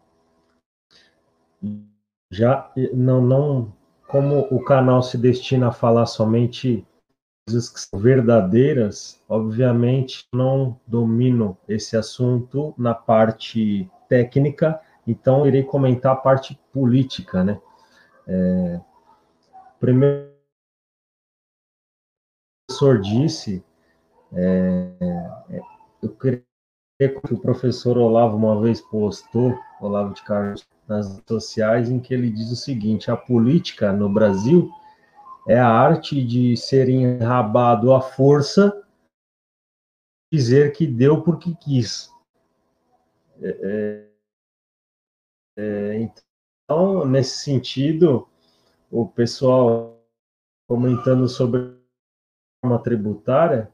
Speaker 4: já não, não, como o canal se destina a falar somente coisas que são verdadeiras, obviamente não domino esse assunto na parte técnica, então irei comentar a parte política, né? É, primeiro, o professor disse, é, é, eu queria que o professor Olavo uma vez postou, Olavo de Carlos, nas redes sociais, em que ele diz o seguinte: a política no Brasil é a arte de ser enrabado à força, dizer que deu porque quis. É, é, é então, nesse sentido, o pessoal comentando sobre a forma tributária,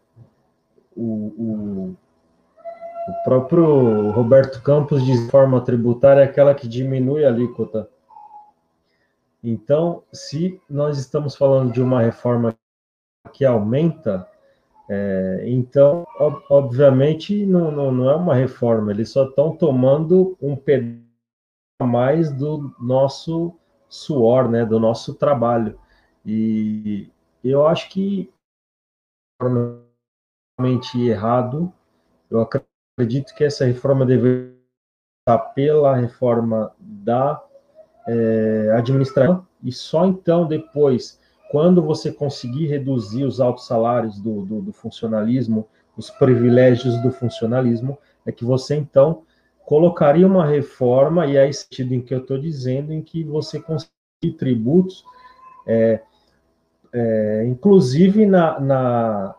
Speaker 4: o, o o próprio Roberto Campos diz forma tributária é aquela que diminui a alíquota. Então, se nós estamos falando de uma reforma que aumenta, é, então, ob obviamente, não, não, não, é uma reforma, eles só estão tomando um pedaço a mais do nosso suor, né, do nosso trabalho. E eu acho que realmente errado, eu acredito que essa reforma deveria pela reforma da é, administração e só então depois, quando você conseguir reduzir os altos salários do, do, do funcionalismo, os privilégios do funcionalismo, é que você então colocaria uma reforma, e é esse sentido em que eu estou dizendo, em que você conseguir tributos, é, é, inclusive na, na,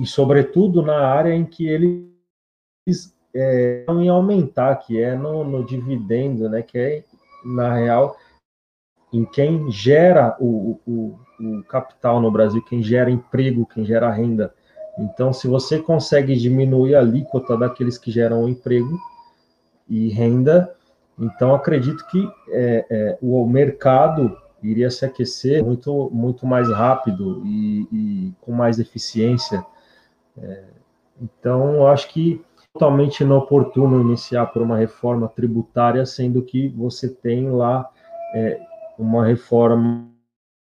Speaker 4: e sobretudo na área em que ele é, em aumentar, que é no, no, dividendo, né, que é, na real, em quem gera o, o, o capital no Brasil, quem gera emprego, quem gera renda. Então, se você consegue diminuir a alíquota daqueles que geram emprego e renda, então acredito que é, é, o mercado iria se aquecer muito, muito mais rápido e, e com mais eficiência. É, então, acho que totalmente inoportuno iniciar por uma reforma tributária, sendo que você tem lá é, uma reforma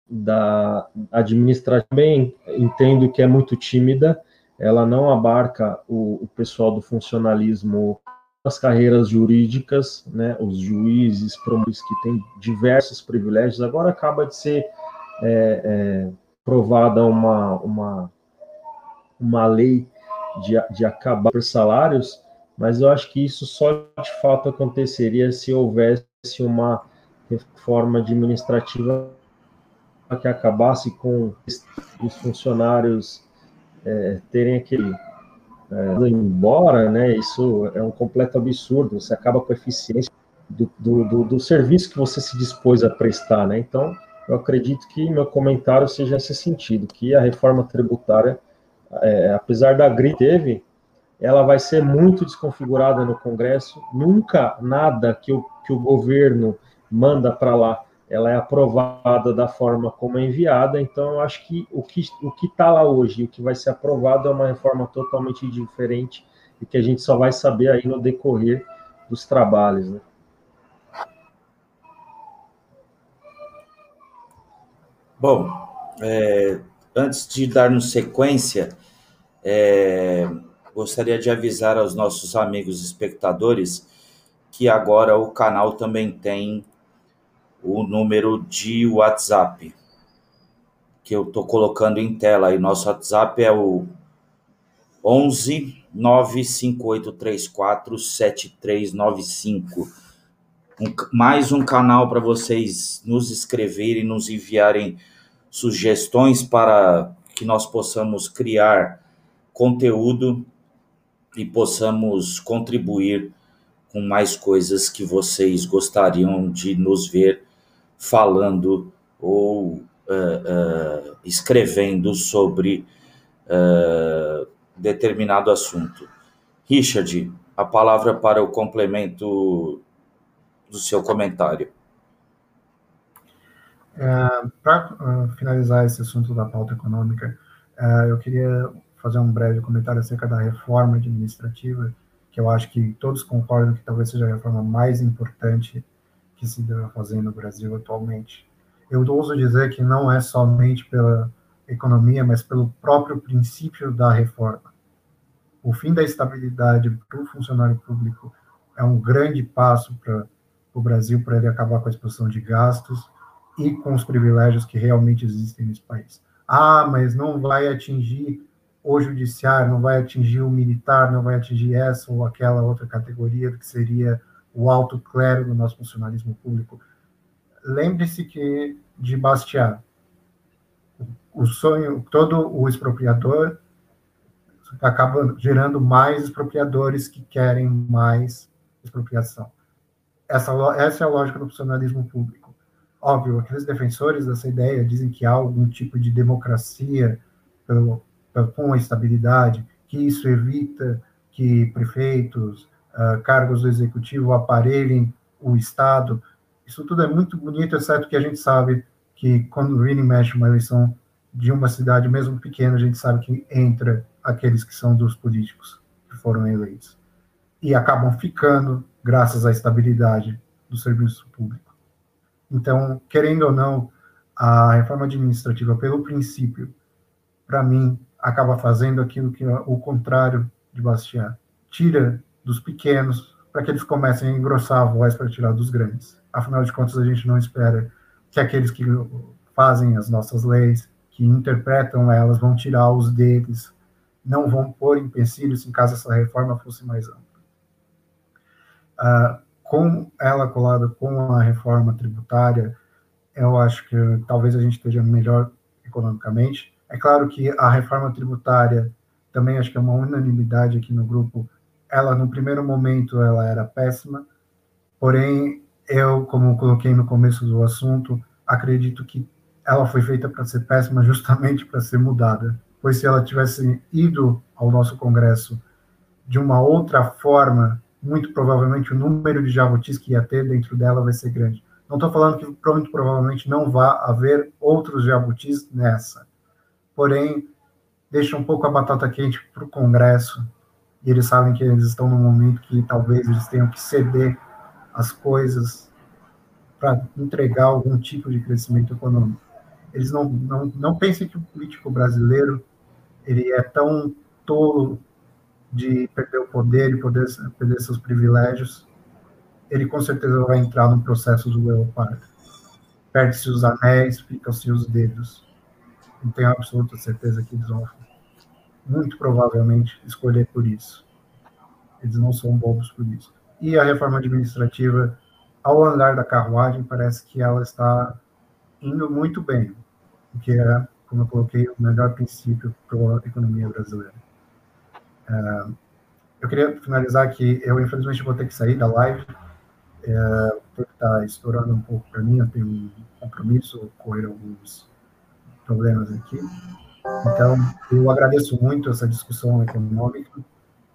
Speaker 4: da administração. Também entendo que é muito tímida, ela não abarca o, o pessoal do funcionalismo as carreiras jurídicas, né, os juízes, promotores que têm diversos privilégios, agora acaba de ser é, é, provada uma, uma, uma lei de, de acabar por salários, mas eu acho que isso só de fato aconteceria se houvesse uma reforma administrativa que acabasse com os funcionários é, terem aquele é, embora, né? Isso é um completo absurdo. Você acaba com a eficiência do, do, do, do, serviço que você se dispôs a prestar, né? Então, eu acredito que meu comentário seja nesse sentido, que a reforma tributária é, apesar da GRI teve, ela vai ser muito desconfigurada no Congresso. Nunca nada que o, que o governo manda para lá, ela é aprovada da forma como é enviada. Então, eu acho que o que o que está lá hoje, o que vai ser aprovado é uma reforma totalmente diferente e que a gente só vai saber aí no decorrer dos trabalhos. Né?
Speaker 1: Bom, é, antes de darmos sequência, é, gostaria de avisar aos nossos amigos espectadores que agora o canal também tem o número de WhatsApp, que eu estou colocando em tela. E nosso WhatsApp é o 11 95834 7395. Um, mais um canal para vocês nos escreverem, nos enviarem sugestões para que nós possamos criar conteúdo e possamos contribuir com mais coisas que vocês gostariam de nos ver falando ou uh, uh, escrevendo sobre uh, determinado assunto. Richard, a palavra para o complemento do seu comentário.
Speaker 2: Uh, para uh, finalizar esse assunto da pauta econômica, uh, eu queria fazer um breve comentário acerca da reforma administrativa, que eu acho que todos concordam que talvez seja a reforma mais importante que se deve fazer no Brasil atualmente. Eu ouso dizer que não é somente pela economia, mas pelo próprio princípio da reforma. O fim da estabilidade para o funcionário público é um grande passo para o Brasil, para ele acabar com a exposição de gastos e com os privilégios que realmente existem nesse país. Ah, mas não vai atingir o judiciário, não vai atingir o militar, não vai atingir essa ou aquela outra categoria que seria o alto clero do nosso funcionalismo público. Lembre-se que de Bastiat, o sonho, todo o expropriador acaba gerando mais expropriadores que querem mais expropriação. Essa, essa é a lógica do funcionalismo público. Óbvio, aqueles defensores dessa ideia dizem que há algum tipo de democracia pelo, com a estabilidade, que isso evita que prefeitos, uh, cargos do executivo aparelhem o Estado. Isso tudo é muito bonito, exceto que a gente sabe que quando vira e mexe uma eleição de uma cidade, mesmo pequena, a gente sabe que entra aqueles que são dos políticos que foram eleitos. E acabam ficando graças à estabilidade do serviço público. Então, querendo ou não, a reforma administrativa, pelo princípio, para mim, acaba fazendo aquilo que o contrário de Bastiat. Tira dos pequenos para que eles comecem a engrossar a voz para tirar dos grandes. Afinal de contas, a gente não espera que aqueles que fazem as nossas leis, que interpretam elas, vão tirar os deles, não vão pôr empecilhos em caso essa reforma fosse mais ampla. Uh, com ela colada com a reforma tributária, eu acho que talvez a gente esteja melhor economicamente. É claro que a reforma tributária também acho que é uma unanimidade aqui no grupo. Ela no primeiro momento ela era péssima, porém eu, como coloquei no começo do assunto, acredito que ela foi feita para ser péssima justamente para ser mudada. Pois se ela tivesse ido ao nosso Congresso de uma outra forma, muito provavelmente o número de jabutis que ia ter dentro dela vai ser grande. Não estou falando que muito provavelmente não vá haver outros jabutis nessa. Porém, deixa um pouco a batata quente para o Congresso e eles sabem que eles estão num momento que talvez eles tenham que ceder as coisas para entregar algum tipo de crescimento econômico. Eles não, não, não pensem que o político brasileiro ele é tão tolo de perder o poder e poder perder seus privilégios, ele com certeza vai entrar no processo do leopardo. Perde-se os anéis, ficam-se os dedos. Não tenho absoluta certeza que eles vão, muito provavelmente, escolher por isso. Eles não são bobos por isso. E a reforma administrativa, ao andar da carruagem, parece que ela está indo muito bem, o que é, como eu coloquei, o melhor princípio para a economia brasileira. É, eu queria finalizar que eu, infelizmente, vou ter que sair da live, é, porque está estourando um pouco para mim, eu tenho um compromisso, ocorreram alguns problemas aqui. Então, eu agradeço muito essa discussão econômica,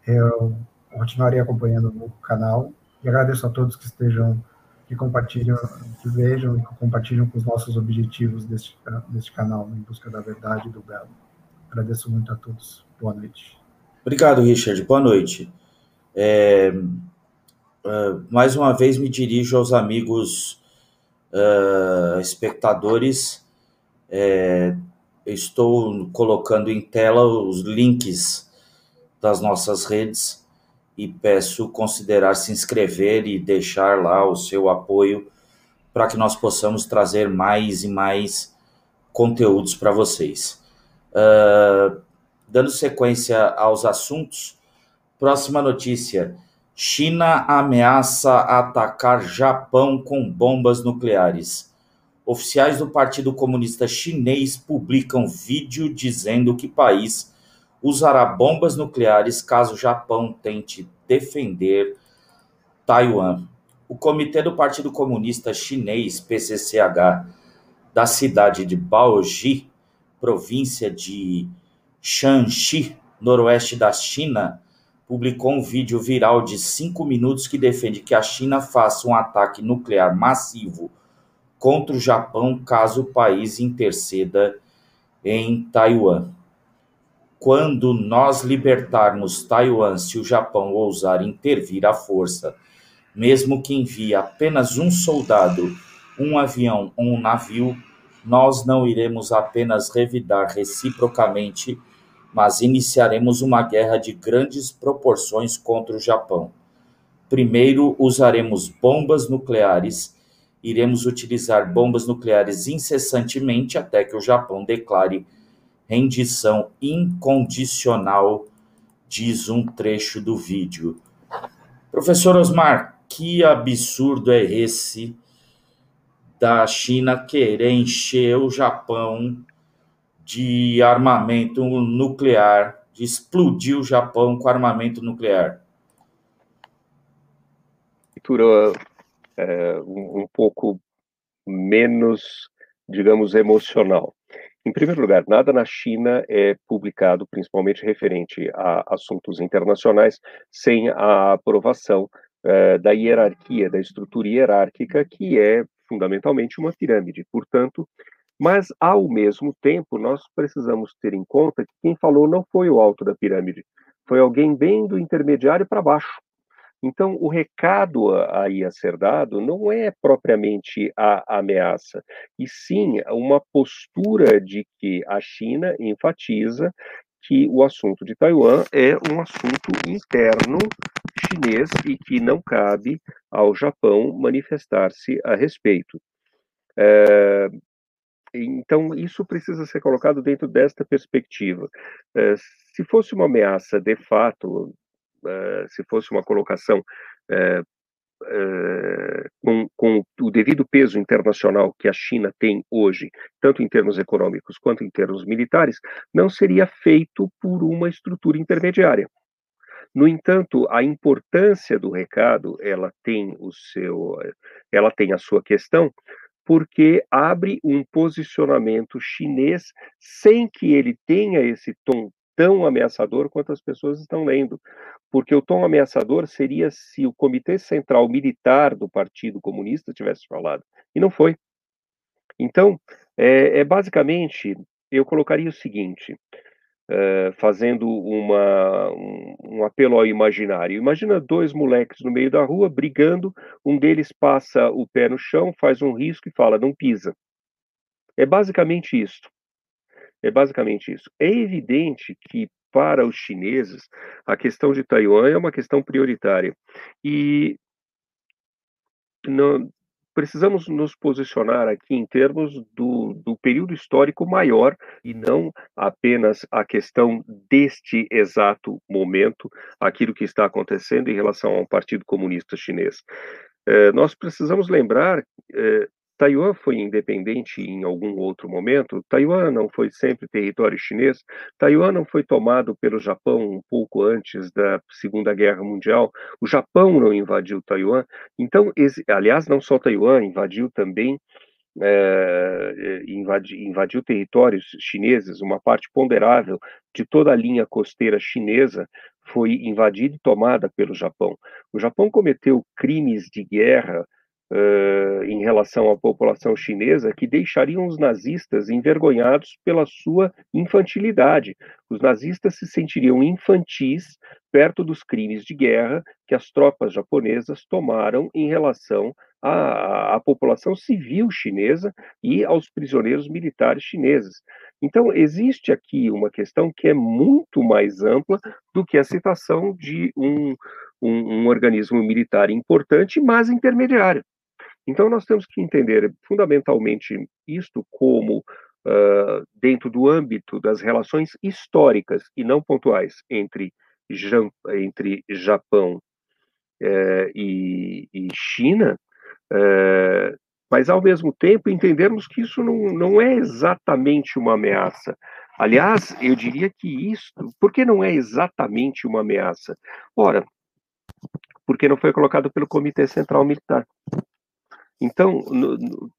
Speaker 2: eu continuarei acompanhando o canal e agradeço a todos que estejam, que compartilham, que vejam e que compartilham com os nossos objetivos deste, deste canal, em busca da verdade e do belo. Agradeço muito a todos. Boa noite.
Speaker 1: Obrigado, Richard. Boa noite. É, uh, mais uma vez me dirijo aos amigos uh, espectadores. É, estou colocando em tela os links das nossas redes e peço considerar se inscrever e deixar lá o seu apoio para que nós possamos trazer mais e mais conteúdos para vocês. Uh, Dando sequência aos assuntos, próxima notícia. China ameaça atacar Japão com bombas nucleares. Oficiais do Partido Comunista Chinês publicam vídeo dizendo que país usará bombas nucleares caso o Japão tente defender Taiwan. O Comitê do Partido Comunista Chinês, PCCH, da cidade de Baoji, província de Shanxi, noroeste da China, publicou um vídeo viral de cinco minutos que defende que a China faça um ataque nuclear massivo contra o Japão caso o país interceda em Taiwan. Quando nós libertarmos Taiwan, se o Japão ousar intervir à força, mesmo que envie apenas um soldado, um avião ou um navio, nós não iremos apenas revidar reciprocamente, mas iniciaremos uma guerra de grandes proporções contra o Japão. Primeiro usaremos bombas nucleares, iremos utilizar bombas nucleares incessantemente até que o Japão declare rendição incondicional, diz um trecho do vídeo. Professor Osmar, que absurdo é esse da China querer encher o Japão de armamento nuclear, de explodir o Japão com armamento nuclear?
Speaker 3: Leitura é, um, um pouco menos, digamos, emocional. Em primeiro lugar, nada na China é publicado, principalmente referente a assuntos internacionais, sem a aprovação eh, da hierarquia, da estrutura hierárquica, que é fundamentalmente uma pirâmide. Portanto, mas ao mesmo tempo, nós precisamos ter em conta que quem falou não foi o alto da pirâmide, foi alguém bem do intermediário para baixo. Então, o recado aí a ser dado não é propriamente a ameaça, e sim uma postura de que a China enfatiza que o assunto de Taiwan é um assunto interno chinês e que não cabe ao Japão manifestar-se a respeito. É, então, isso precisa ser colocado dentro desta perspectiva. É, se fosse uma ameaça de fato, é, se fosse uma colocação com, com, o devido peso internacional que a China tem hoje, tanto em termos econômicos quanto em termos militares, não seria feito por uma estrutura intermediária. No entanto, a importância do recado, ela tem o seu, ela tem a sua questão, porque abre um posicionamento chinês sem que ele tenha esse tom tão ameaçador quanto as pessoas estão lendo. Porque o tom ameaçador seria se o Comitê Central Militar do Partido Comunista tivesse falado, e não foi. Então, é, é basicamente, eu colocaria o seguinte: uh, fazendo uma, um, um, apelo ao imaginário. Imagina dois moleques no meio da rua brigando, um deles passa o pé no chão, faz um risco e fala, não pisa. É basicamente isso. É basicamente isso. É evidente que para os chineses a questão de Taiwan é uma questão prioritária. E não, precisamos nos posicionar aqui em termos do, do período histórico maior e não apenas a questão deste exato momento, aquilo que está acontecendo em relação ao Partido Comunista Chinês. É, nós precisamos lembrar é, Taiwan foi independente em algum outro momento. Taiwan não foi sempre território chinês. Taiwan não foi tomado pelo Japão um pouco antes da Segunda Guerra Mundial. O Japão não invadiu Taiwan. Então, aliás, não só Taiwan, invadiu também é, invadi, invadiu territórios chineses, uma parte ponderável de toda a linha costeira chinesa foi invadida e tomada pelo Japão. O Japão cometeu crimes de guerra uh, em relação à população chinesa que deixariam os nazistas envergonhados pela sua infantilidade. Os nazistas se sentiriam infantis perto dos crimes de guerra que as tropas japonesas tomaram em relação à, à, população civil chinesa e aos prisioneiros militares chineses. Então, existe aqui uma questão que é muito mais ampla do que a citação de um, um, um organismo militar importante, mas intermediário. Então, nós temos que entender fundamentalmente isto como, uh, dentro do âmbito das relações históricas e não pontuais entre, entre Japão uh, e, e, China, uh, mas, ao mesmo tempo, entendermos que isso não, não é exatamente uma ameaça. Aliás, eu diria que isso, por que não é exatamente uma ameaça? Ora, porque não foi colocado pelo Comitê Central Militar. Então, no, no,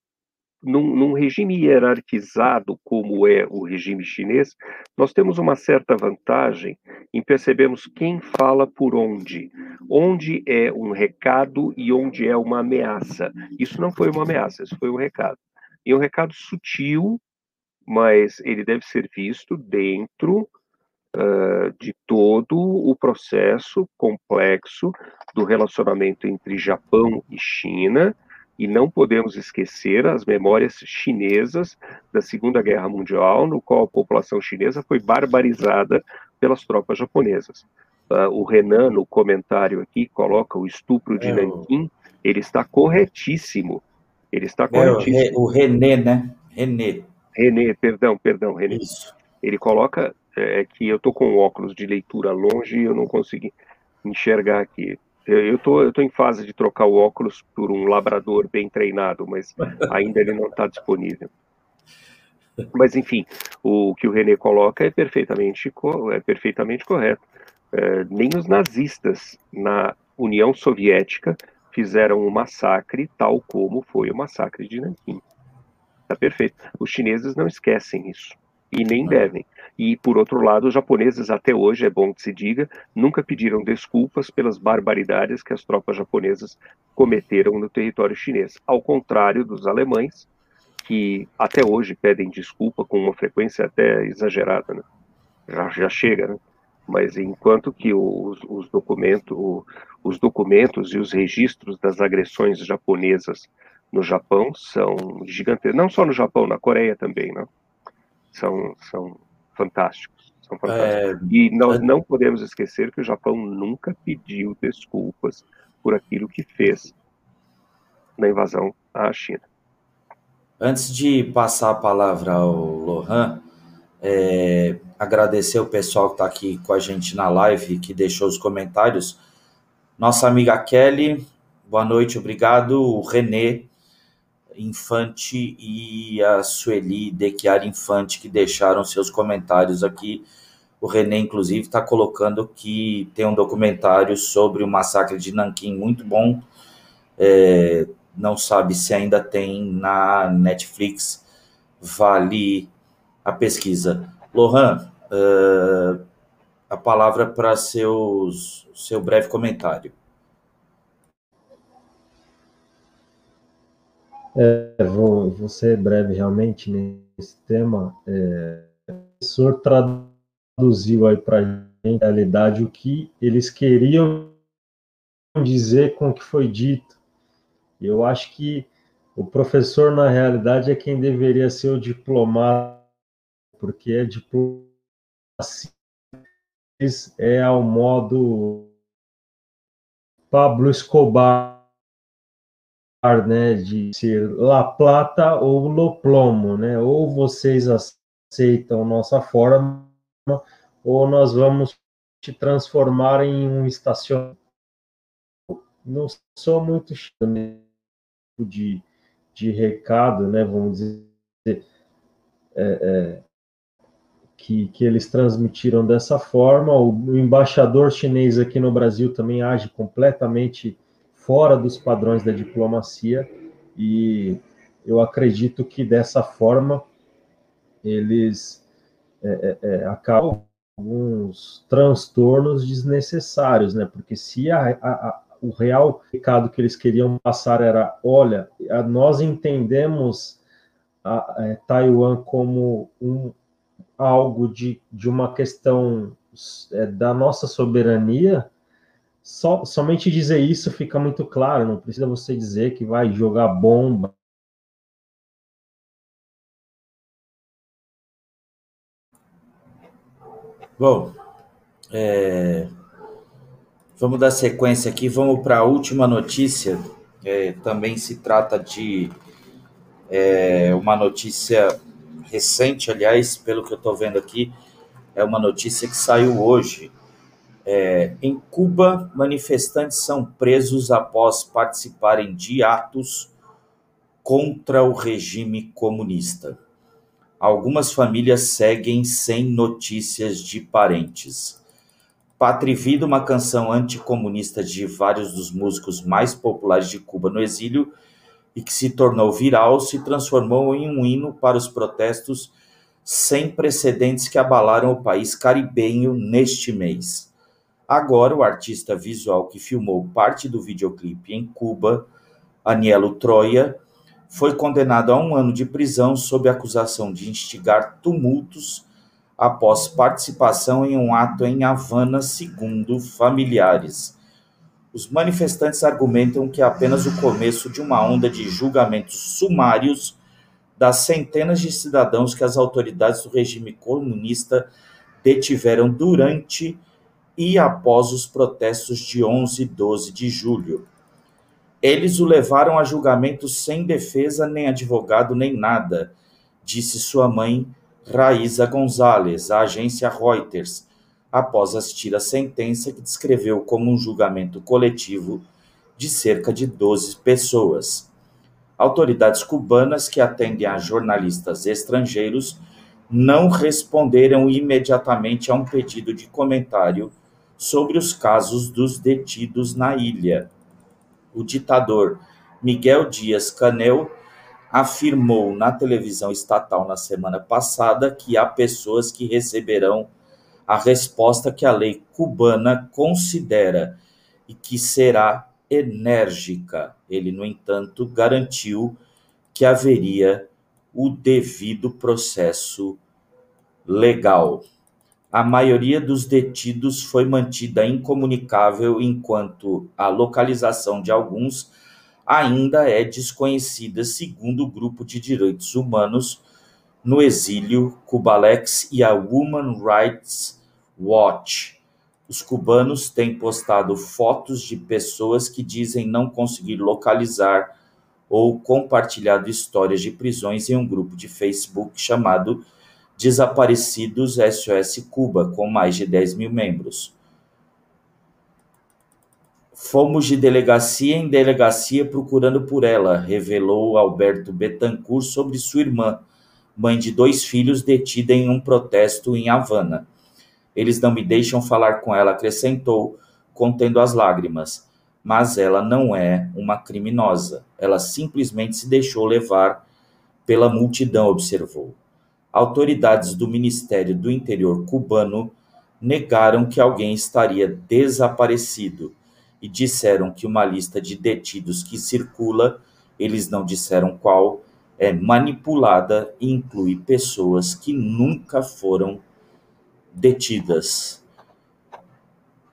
Speaker 3: num, num, regime hierarquizado como é o regime chinês, nós temos uma certa vantagem em percebermos quem fala por onde, onde é um recado e onde é uma ameaça. Isso não foi uma ameaça, isso foi um recado. E um recado sutil, mas ele deve ser visto dentro uh, de todo o processo complexo do relacionamento entre Japão e China, e não podemos esquecer as memórias chinesas da Segunda Guerra Mundial, no qual a população chinesa foi barbarizada pelas tropas japonesas. Uh, o Renan, no comentário aqui, coloca o estupro de é, Nanquim, ele está corretíssimo. Ele está corretíssimo.
Speaker 1: É, o, René, né? René.
Speaker 3: René, perdão, perdão, René. Isso. Ele coloca é, que eu estou com óculos de leitura longe e eu não consegui enxergar aqui. Eu estou eu tô em fase de trocar o óculos por um labrador bem treinado, mas (laughs) ainda ele não está disponível. Mas, enfim, o que o René coloca é perfeitamente, é perfeitamente correto. É, nem os nazistas na União Soviética fizeram um massacre tal como foi o massacre de Nanquim. Está perfeito. Os chineses não esquecem isso e nem devem. E, por outro lado, os japoneses, até hoje, é bom que se diga, nunca pediram desculpas pelas barbaridades que as tropas japonesas cometeram no território chinês. Ao contrário dos alemães, que até hoje pedem desculpa com uma frequência até exagerada, né? já, já chega, né? Mas enquanto que os, os, documento, os documentos e os registros das agressões japonesas no Japão são gigantescos, não só no Japão, na Coreia também, né? são, são fantásticos. São fantásticos. É... E nós não podemos esquecer que o Japão nunca pediu desculpas por aquilo que fez na invasão à China.
Speaker 1: Antes de passar a palavra ao Lohan, é, agradecer o pessoal que está aqui com a gente na live, que deixou os comentários. Nossa amiga Kelly, boa noite, obrigado. O Renê, Infante e a Sueli Dequiar Infante, que deixaram seus comentários aqui. O René, inclusive, está colocando que tem um documentário sobre o massacre de Nanquim muito bom. É, não sabe se ainda tem na Netflix. Vale a pesquisa. Lohan, uh, a palavra para seus seu breve comentário.
Speaker 4: É, vou, vou ser breve realmente nesse tema. É, o professor traduziu aí para a realidade, o que eles queriam dizer com o que foi dito. Eu acho que o professor, na realidade, é quem deveria ser o diplomata, porque é diplomacia é ao modo Pablo Escobar né, de ser La Plata ou Lo Plomo, né? Ou vocês aceitam nossa forma, ou nós vamos te transformar em um estacionamento. Não sou muito de, de recado, né? Vamos dizer é, é, que, que eles transmitiram dessa forma. O embaixador chinês aqui no Brasil também age completamente fora dos padrões da diplomacia e eu acredito que dessa forma eles é, é, é acabam alguns transtornos desnecessários, né? Porque se a, a, o real recado que eles queriam passar era, olha, nós entendemos a, é, Taiwan como um, algo de, de uma questão é, da nossa soberania, só, somente dizer isso fica muito claro, não precisa você dizer que vai jogar bomba.
Speaker 1: Bom, é, vamos dar sequência aqui, vamos para a última notícia. É, também se trata de é, uma notícia recente, aliás, pelo que eu estou vendo aqui, é uma notícia que saiu hoje é, em Cuba, manifestantes são presos após participarem de atos contra o regime comunista. Algumas famílias seguem sem notícias de parentes. Pátria Vida, uma canção anticomunista de vários dos músicos mais populares de Cuba no exílio, e que se tornou viral se transformou em um hino para os protestos sem precedentes que abalaram o país caribenho neste mês. Agora, o artista visual que filmou parte do videoclipe em Cuba, Anielo Troia, foi condenado a um ano de prisão sob acusação de instigar tumultos após participação em um ato em Havana, segundo familiares. Os manifestantes argumentam que é apenas o começo de uma onda de julgamentos sumários das centenas de cidadãos que as autoridades do regime comunista detiveram durante e após os protestos de 11 e 12 de julho. Eles o levaram a julgamento sem defesa, nem advogado, nem nada, disse sua mãe, Raíza Gonzalez, à agência Reuters, após assistir a sentença que descreveu como um julgamento coletivo de cerca de 12 pessoas. Autoridades cubanas que atendem a jornalistas estrangeiros não responderam imediatamente a um pedido de comentário sobre os casos dos detidos na ilha. O ditador Miguel Dias Canel afirmou na televisão estatal na semana passada que há pessoas que receberão a resposta que a lei cubana considera e que será enérgica. Ele, no entanto, garantiu que haveria o devido processo legal. A maioria dos detidos foi mantida incomunicável enquanto a localização de alguns ainda é desconhecida, segundo o grupo de direitos humanos no exílio Cubalex e a Human Rights Watch. Os cubanos têm postado fotos de pessoas que dizem não conseguir localizar ou compartilhado histórias de prisões em um grupo de Facebook chamado Desaparecidos SOS Cuba, com mais de 10 mil membros. Fomos de delegacia em delegacia procurando por ela, revelou Alberto Betancourt sobre sua irmã, mãe de dois filhos detida em um protesto em Havana. Eles não me deixam falar com ela, acrescentou, contendo as lágrimas. Mas ela não é uma criminosa. Ela simplesmente se deixou levar pela multidão, observou. Autoridades do Ministério do Interior cubano negaram que alguém estaria desaparecido e disseram que uma lista de detidos que circula, eles não disseram qual, é manipulada e inclui pessoas que nunca foram detidas.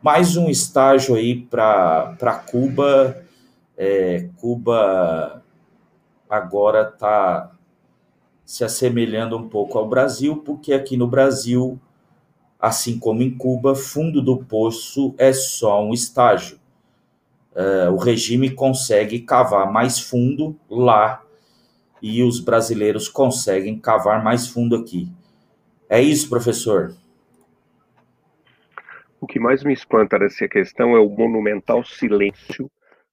Speaker 1: Mais um estágio aí para Cuba. É, Cuba agora está se assemelhando um pouco ao Brasil, porque aqui no Brasil, assim como em Cuba, fundo do poço é só um estágio. É, o regime consegue cavar mais fundo lá e os brasileiros conseguem cavar mais fundo aqui. É isso, professor?
Speaker 3: O que mais me espanta nessa questão é o monumental silêncio,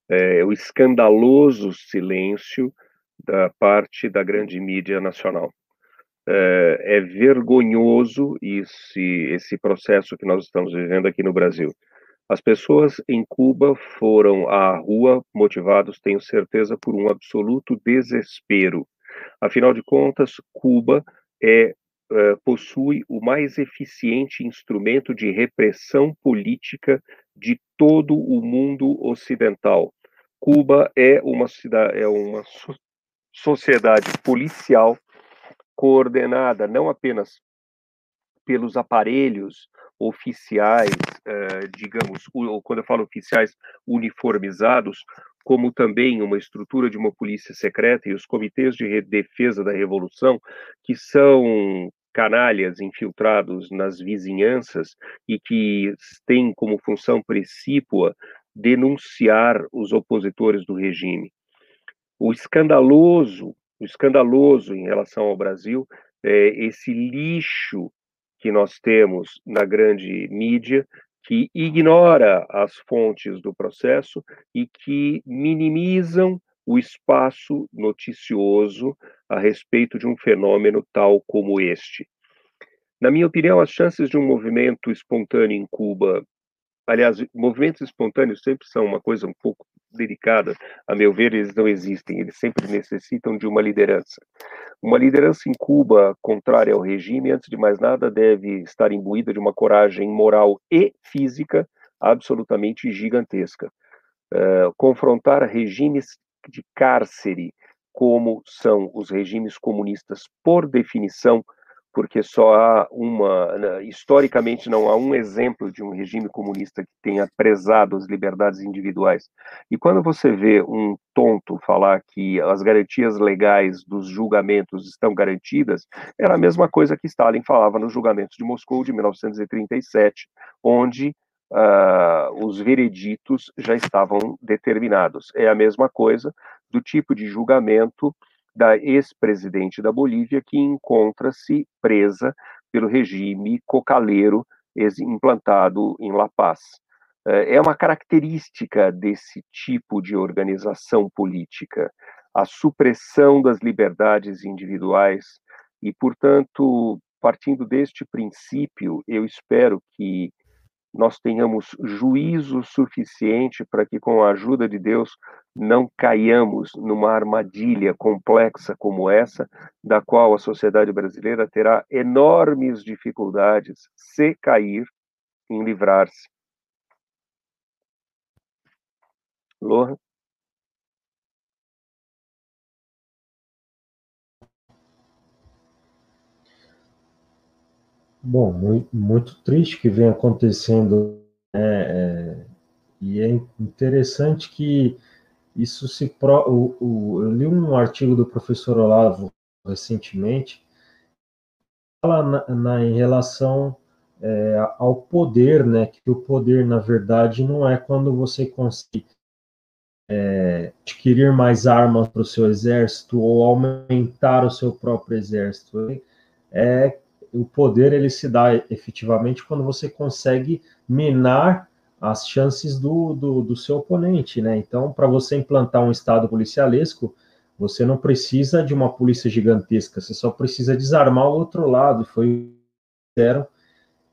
Speaker 3: é, o escandaloso silêncio da parte da grande mídia nacional. É, é vergonhoso esse, esse processo que nós estamos vivendo aqui no Brasil. As pessoas em Cuba foram à rua motivados, tenho certeza, por um absoluto desespero. Afinal de contas, Cuba é uh, possui o mais eficiente instrumento de repressão política de todo o mundo ocidental. Cuba é uma, cidade, é uma sociedade policial coordenada não apenas pelos aparelhos oficiais, uh, digamos, ou quando eu falo oficiais uniformizados, como também uma estrutura de uma polícia secreta e os comitês de defesa da revolução, que são canalhas infiltrados nas vizinhanças e que têm como função precípua denunciar os opositores do regime. O escandaloso, o escandaloso em relação ao Brasil é esse lixo que nós temos na grande mídia que ignora as fontes do processo e que minimizam o espaço noticioso a respeito de um fenômeno tal como este. Na minha opinião, as chances de um movimento espontâneo em Cuba aliás, movimentos espontâneos sempre são uma coisa um pouco delicada. A meu ver, eles não existem, eles sempre necessitam de uma liderança. Uma liderança em Cuba contrária ao regime, antes de mais nada, deve estar imbuída de uma coragem moral e física absolutamente gigantesca. Uh, confrontar regimes de cárcere, como são os regimes comunistas, por definição, porque só há uma, né, historicamente não há um exemplo de um regime comunista que tenha prezado as liberdades individuais. E quando você vê um tonto falar que as garantias legais dos julgamentos estão garantidas, era a mesma coisa que Stalin falava nos julgamentos de Moscou de 1937, onde uh, os vereditos já estavam determinados. É a mesma coisa do tipo de julgamento da ex-presidente da Bolívia, que encontra-se presa pelo regime cocaleiro implantado em La Paz. É, é uma característica desse tipo de organização política, a supressão das liberdades individuais, e, portanto, partindo deste princípio, eu espero que nós tenhamos juízo suficiente para que, com a ajuda de Deus, não caiamos numa armadilha complexa como essa, da qual a sociedade brasileira terá enormes dificuldades, se cair, em livrar-se. Lohan?
Speaker 4: Bom, muito, triste que vem acontecendo, né, é, e é interessante que isso se pro, eu li um artigo do professor Olavo recentemente fala na, na em relação é, ao poder, né, que o poder na verdade não é quando você consegue é, adquirir mais armas para o seu exército ou aumentar o seu próprio exército, é o poder ele se dá efetivamente quando você consegue minar as chances do, do, do seu oponente, né? Então, para você implantar um estado policialesco, você não precisa de uma polícia gigantesca, você só precisa desarmar o outro lado. Foi o que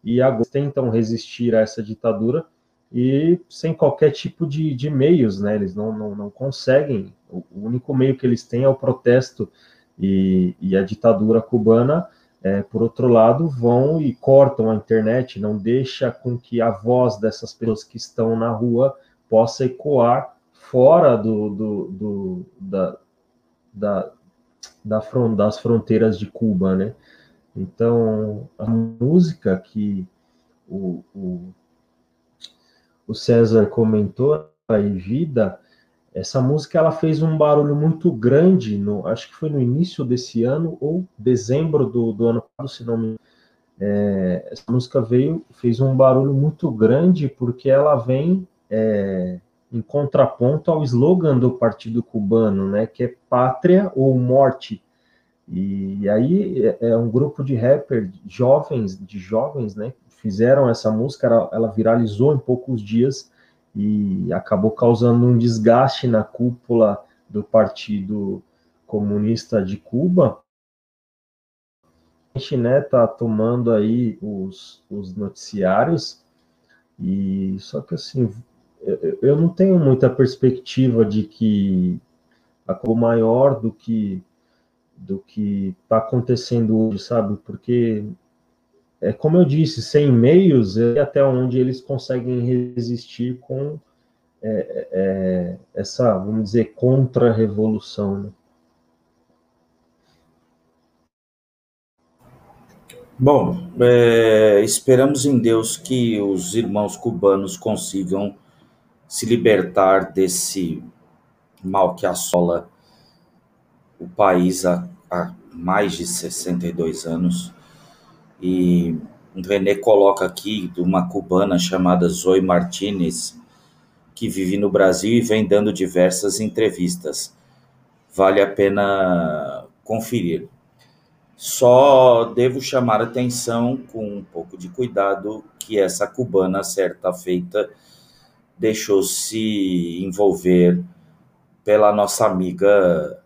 Speaker 4: e agora tentam resistir a essa ditadura e sem qualquer tipo de, de meios, né? Eles não, não, não conseguem. O único meio que eles têm é o protesto e, e a ditadura cubana é, por outro lado, vão e cortam a internet, não deixa com que a voz dessas pessoas que estão na rua possa ecoar fora do, do, do da, da, da front, das fronteiras de Cuba, né? Então, a música que o, o, o César comentou, a Vida, essa música ela fez um barulho muito grande, no, acho que foi no início desse ano ou dezembro do, do ano passado, se não me é, essa música veio, fez um barulho muito grande porque ela vem é, em contraponto ao slogan do Partido Cubano, né, que é Pátria ou Morte. E aí é, é um grupo de rappers jovens, de jovens, né, fizeram essa música, ela, ela viralizou em poucos dias e acabou causando um desgaste na cúpula do Partido Comunista de Cuba. A gente né, tá tomando aí os, os noticiários e só que assim eu, eu não tenho muita perspectiva de que acabou maior do que do que está acontecendo hoje, sabe? Porque é, como eu disse, sem meios, é até onde eles conseguem resistir com é, é, essa, vamos dizer, contra-revolução. Né?
Speaker 1: Bom, é, esperamos em Deus que os irmãos cubanos consigam se libertar desse mal que assola o país há, há mais de 62 anos e René coloca aqui de uma cubana chamada Zoe Martinez, que vive no Brasil e vem dando diversas entrevistas. Vale a pena conferir. Só devo chamar atenção com um pouco de cuidado que essa cubana, certa feita, deixou-se envolver pela nossa amiga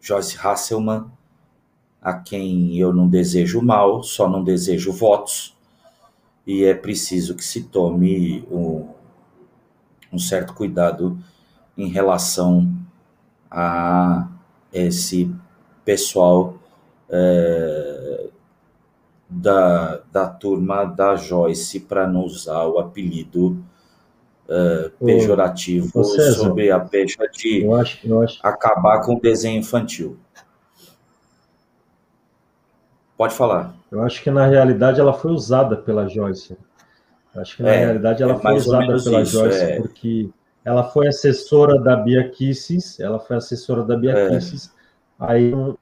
Speaker 1: Joyce Hasselman, a quem eu não desejo mal, só não desejo votos. e é preciso que se tome um, um certo cuidado em relação a esse pessoal é, da, da turma da Joyce, para não usar o apelido é, pejorativo Ô, sobre a pecha de eu acho, eu acho... acabar com o desenho infantil. Pode falar.
Speaker 4: Eu acho que na realidade ela foi usada pela Joyce. Acho que na é, realidade ela é foi usada pela isso, Joyce é... porque ela foi assessora da Bia Kisses, ela foi assessora da Bia é. Kisses, aí não,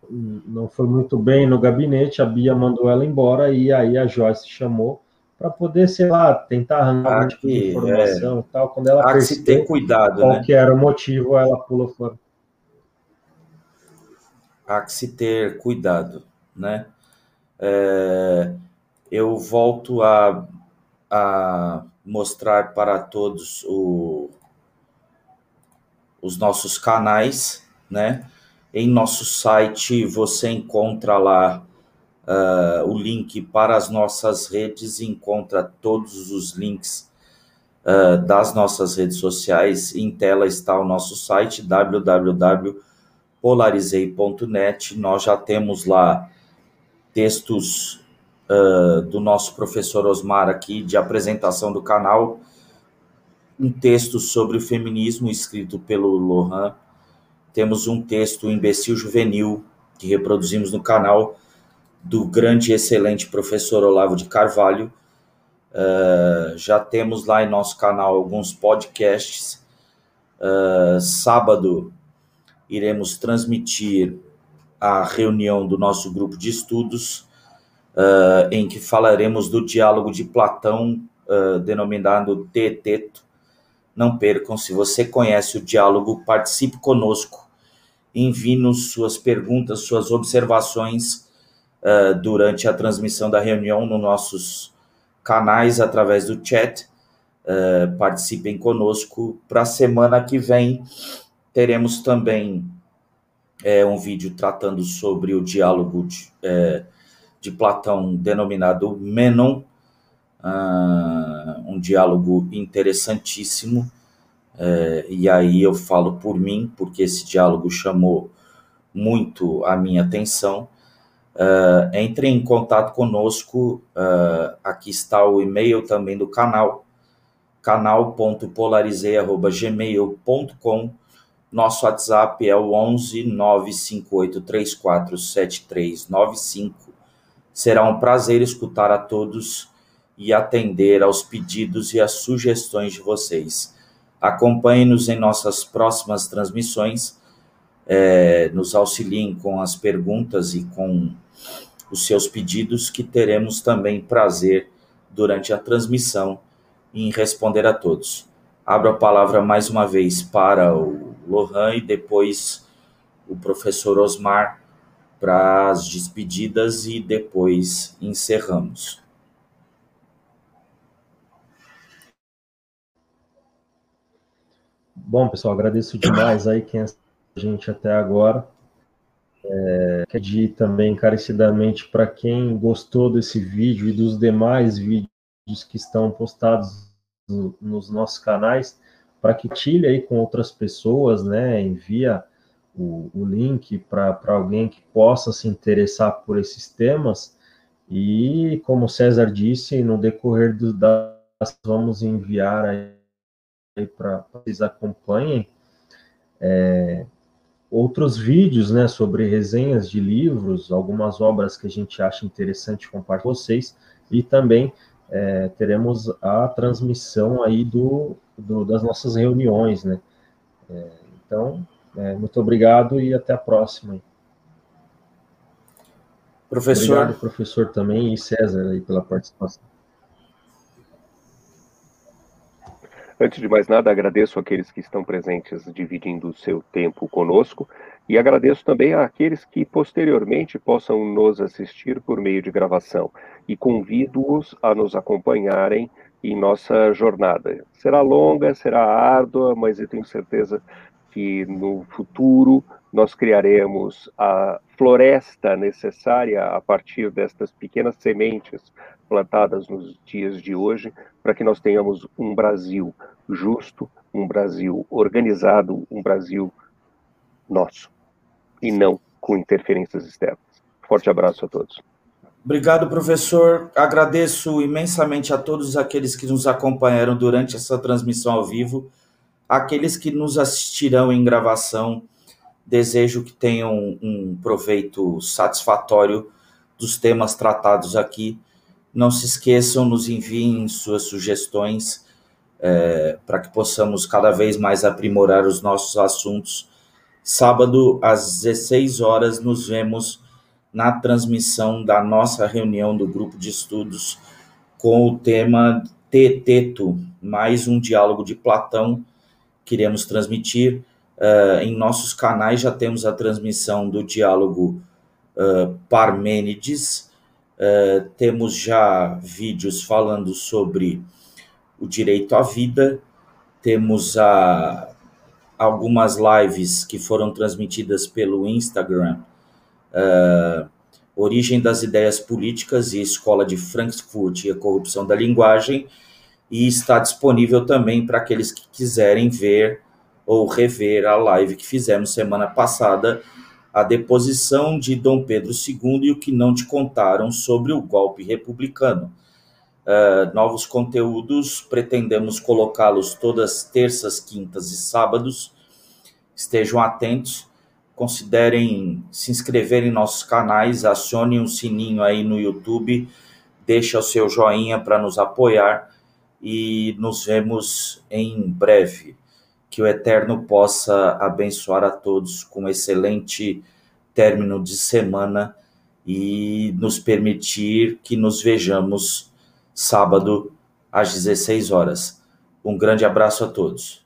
Speaker 4: não foi muito bem no gabinete, a Bia mandou ela embora e aí a Joyce chamou para poder, sei lá, tentar arrancar algum tipo de informação é. e tal. Quando ela
Speaker 1: Há que se ter cuidado,
Speaker 4: qual
Speaker 1: né?
Speaker 4: que era o motivo, ela pula fora.
Speaker 1: Há que se ter cuidado, né? É, eu volto a, a mostrar para todos o, os nossos canais, né? Em nosso site você encontra lá uh, o link para as nossas redes, encontra todos os links uh, das nossas redes sociais. Em tela está o nosso site www.polarizei.net. Nós já temos lá textos uh, do nosso professor Osmar aqui de apresentação do canal um texto sobre o feminismo escrito pelo Lohan. Temos um texto Imbecil Juvenil, que reproduzimos no canal, do grande e excelente professor Olavo de Carvalho. Uh, já temos lá em nosso canal alguns podcasts. Uh, sábado iremos transmitir a reunião do nosso grupo de estudos, uh, em que falaremos do diálogo de Platão, denominado Teteto, não percam, se você conhece o diálogo, participe conosco. Envie-nos suas perguntas, suas observações uh, durante a transmissão da reunião nos nossos canais através do chat. Uh, participem conosco. Para a semana que vem, teremos também é, um vídeo tratando sobre o diálogo de, é, de Platão denominado Menon, uh, um diálogo interessantíssimo. Uh, e aí eu falo por mim, porque esse diálogo chamou muito a minha atenção. Uh, entre em contato conosco, uh, aqui está o e-mail também do canal, canal.polarizei.gmail.com. Nosso WhatsApp é o 11 958347395. Será um prazer escutar a todos e atender aos pedidos e às sugestões de vocês. Acompanhe-nos em nossas próximas transmissões, é, nos auxiliem com as perguntas e com os seus pedidos, que teremos também prazer durante a transmissão em responder a todos. Abro a palavra mais uma vez para o Lohan e depois o professor Osmar para as despedidas e depois encerramos.
Speaker 4: Bom, pessoal, agradeço demais aí quem assistiu a gente até agora. É, pedir também encarecidamente para quem gostou desse vídeo e dos demais vídeos que estão postados no, nos nossos canais, tire aí com outras pessoas, né? Envia o, o link para alguém que possa se interessar por esses temas. E, como César disse, no decorrer do, das vamos enviar aí para vocês acompanhem é, outros vídeos né, sobre resenhas de livros, algumas obras que a gente acha interessante compartilhar com vocês, e também é, teremos a transmissão aí do, do, das nossas reuniões, né? É, então, é, muito obrigado e até a próxima.
Speaker 1: Professor.
Speaker 4: Obrigado, professor, também, e César aí pela participação.
Speaker 3: Antes de mais nada, agradeço aqueles que estão presentes dividindo o seu tempo conosco e agradeço também àqueles que posteriormente possam nos assistir por meio de gravação e convido-os a nos acompanharem em nossa jornada. Será longa, será árdua, mas eu tenho certeza que no futuro nós criaremos a floresta necessária a partir destas pequenas sementes plantadas nos dias de hoje, para que nós tenhamos um Brasil justo, um Brasil organizado, um Brasil nosso, e não com interferências externas. Forte abraço a todos.
Speaker 1: Obrigado, professor. Agradeço imensamente a todos aqueles que nos acompanharam durante essa transmissão ao vivo, aqueles que nos assistirão em gravação. Desejo que tenham um proveito satisfatório dos temas tratados aqui. Não se esqueçam, nos enviem suas sugestões é, para que possamos cada vez mais aprimorar os nossos assuntos. Sábado, às 16 horas, nos vemos na transmissão da nossa reunião do grupo de estudos com o tema Teteto, mais um diálogo de Platão que iremos transmitir. Uh, em nossos canais já temos a transmissão do diálogo uh, Parmênides, uh, temos já vídeos falando sobre o direito à vida, temos algumas lives que foram transmitidas pelo Instagram uh, Origem das Ideias Políticas e Escola de Frankfurt e a Corrupção da Linguagem, e está disponível também para aqueles que quiserem ver ou rever a live que fizemos semana passada, a deposição de Dom Pedro II e o que não te contaram sobre o golpe republicano. Uh, novos conteúdos, pretendemos colocá-los todas terças, quintas e sábados. Estejam atentos considerem se inscrever em nossos canais, acione um sininho aí no YouTube, deixa o seu joinha para nos apoiar e nos vemos em breve. Que o Eterno possa abençoar a todos com um excelente término de semana e nos permitir que nos vejamos sábado às 16 horas. Um grande abraço a todos.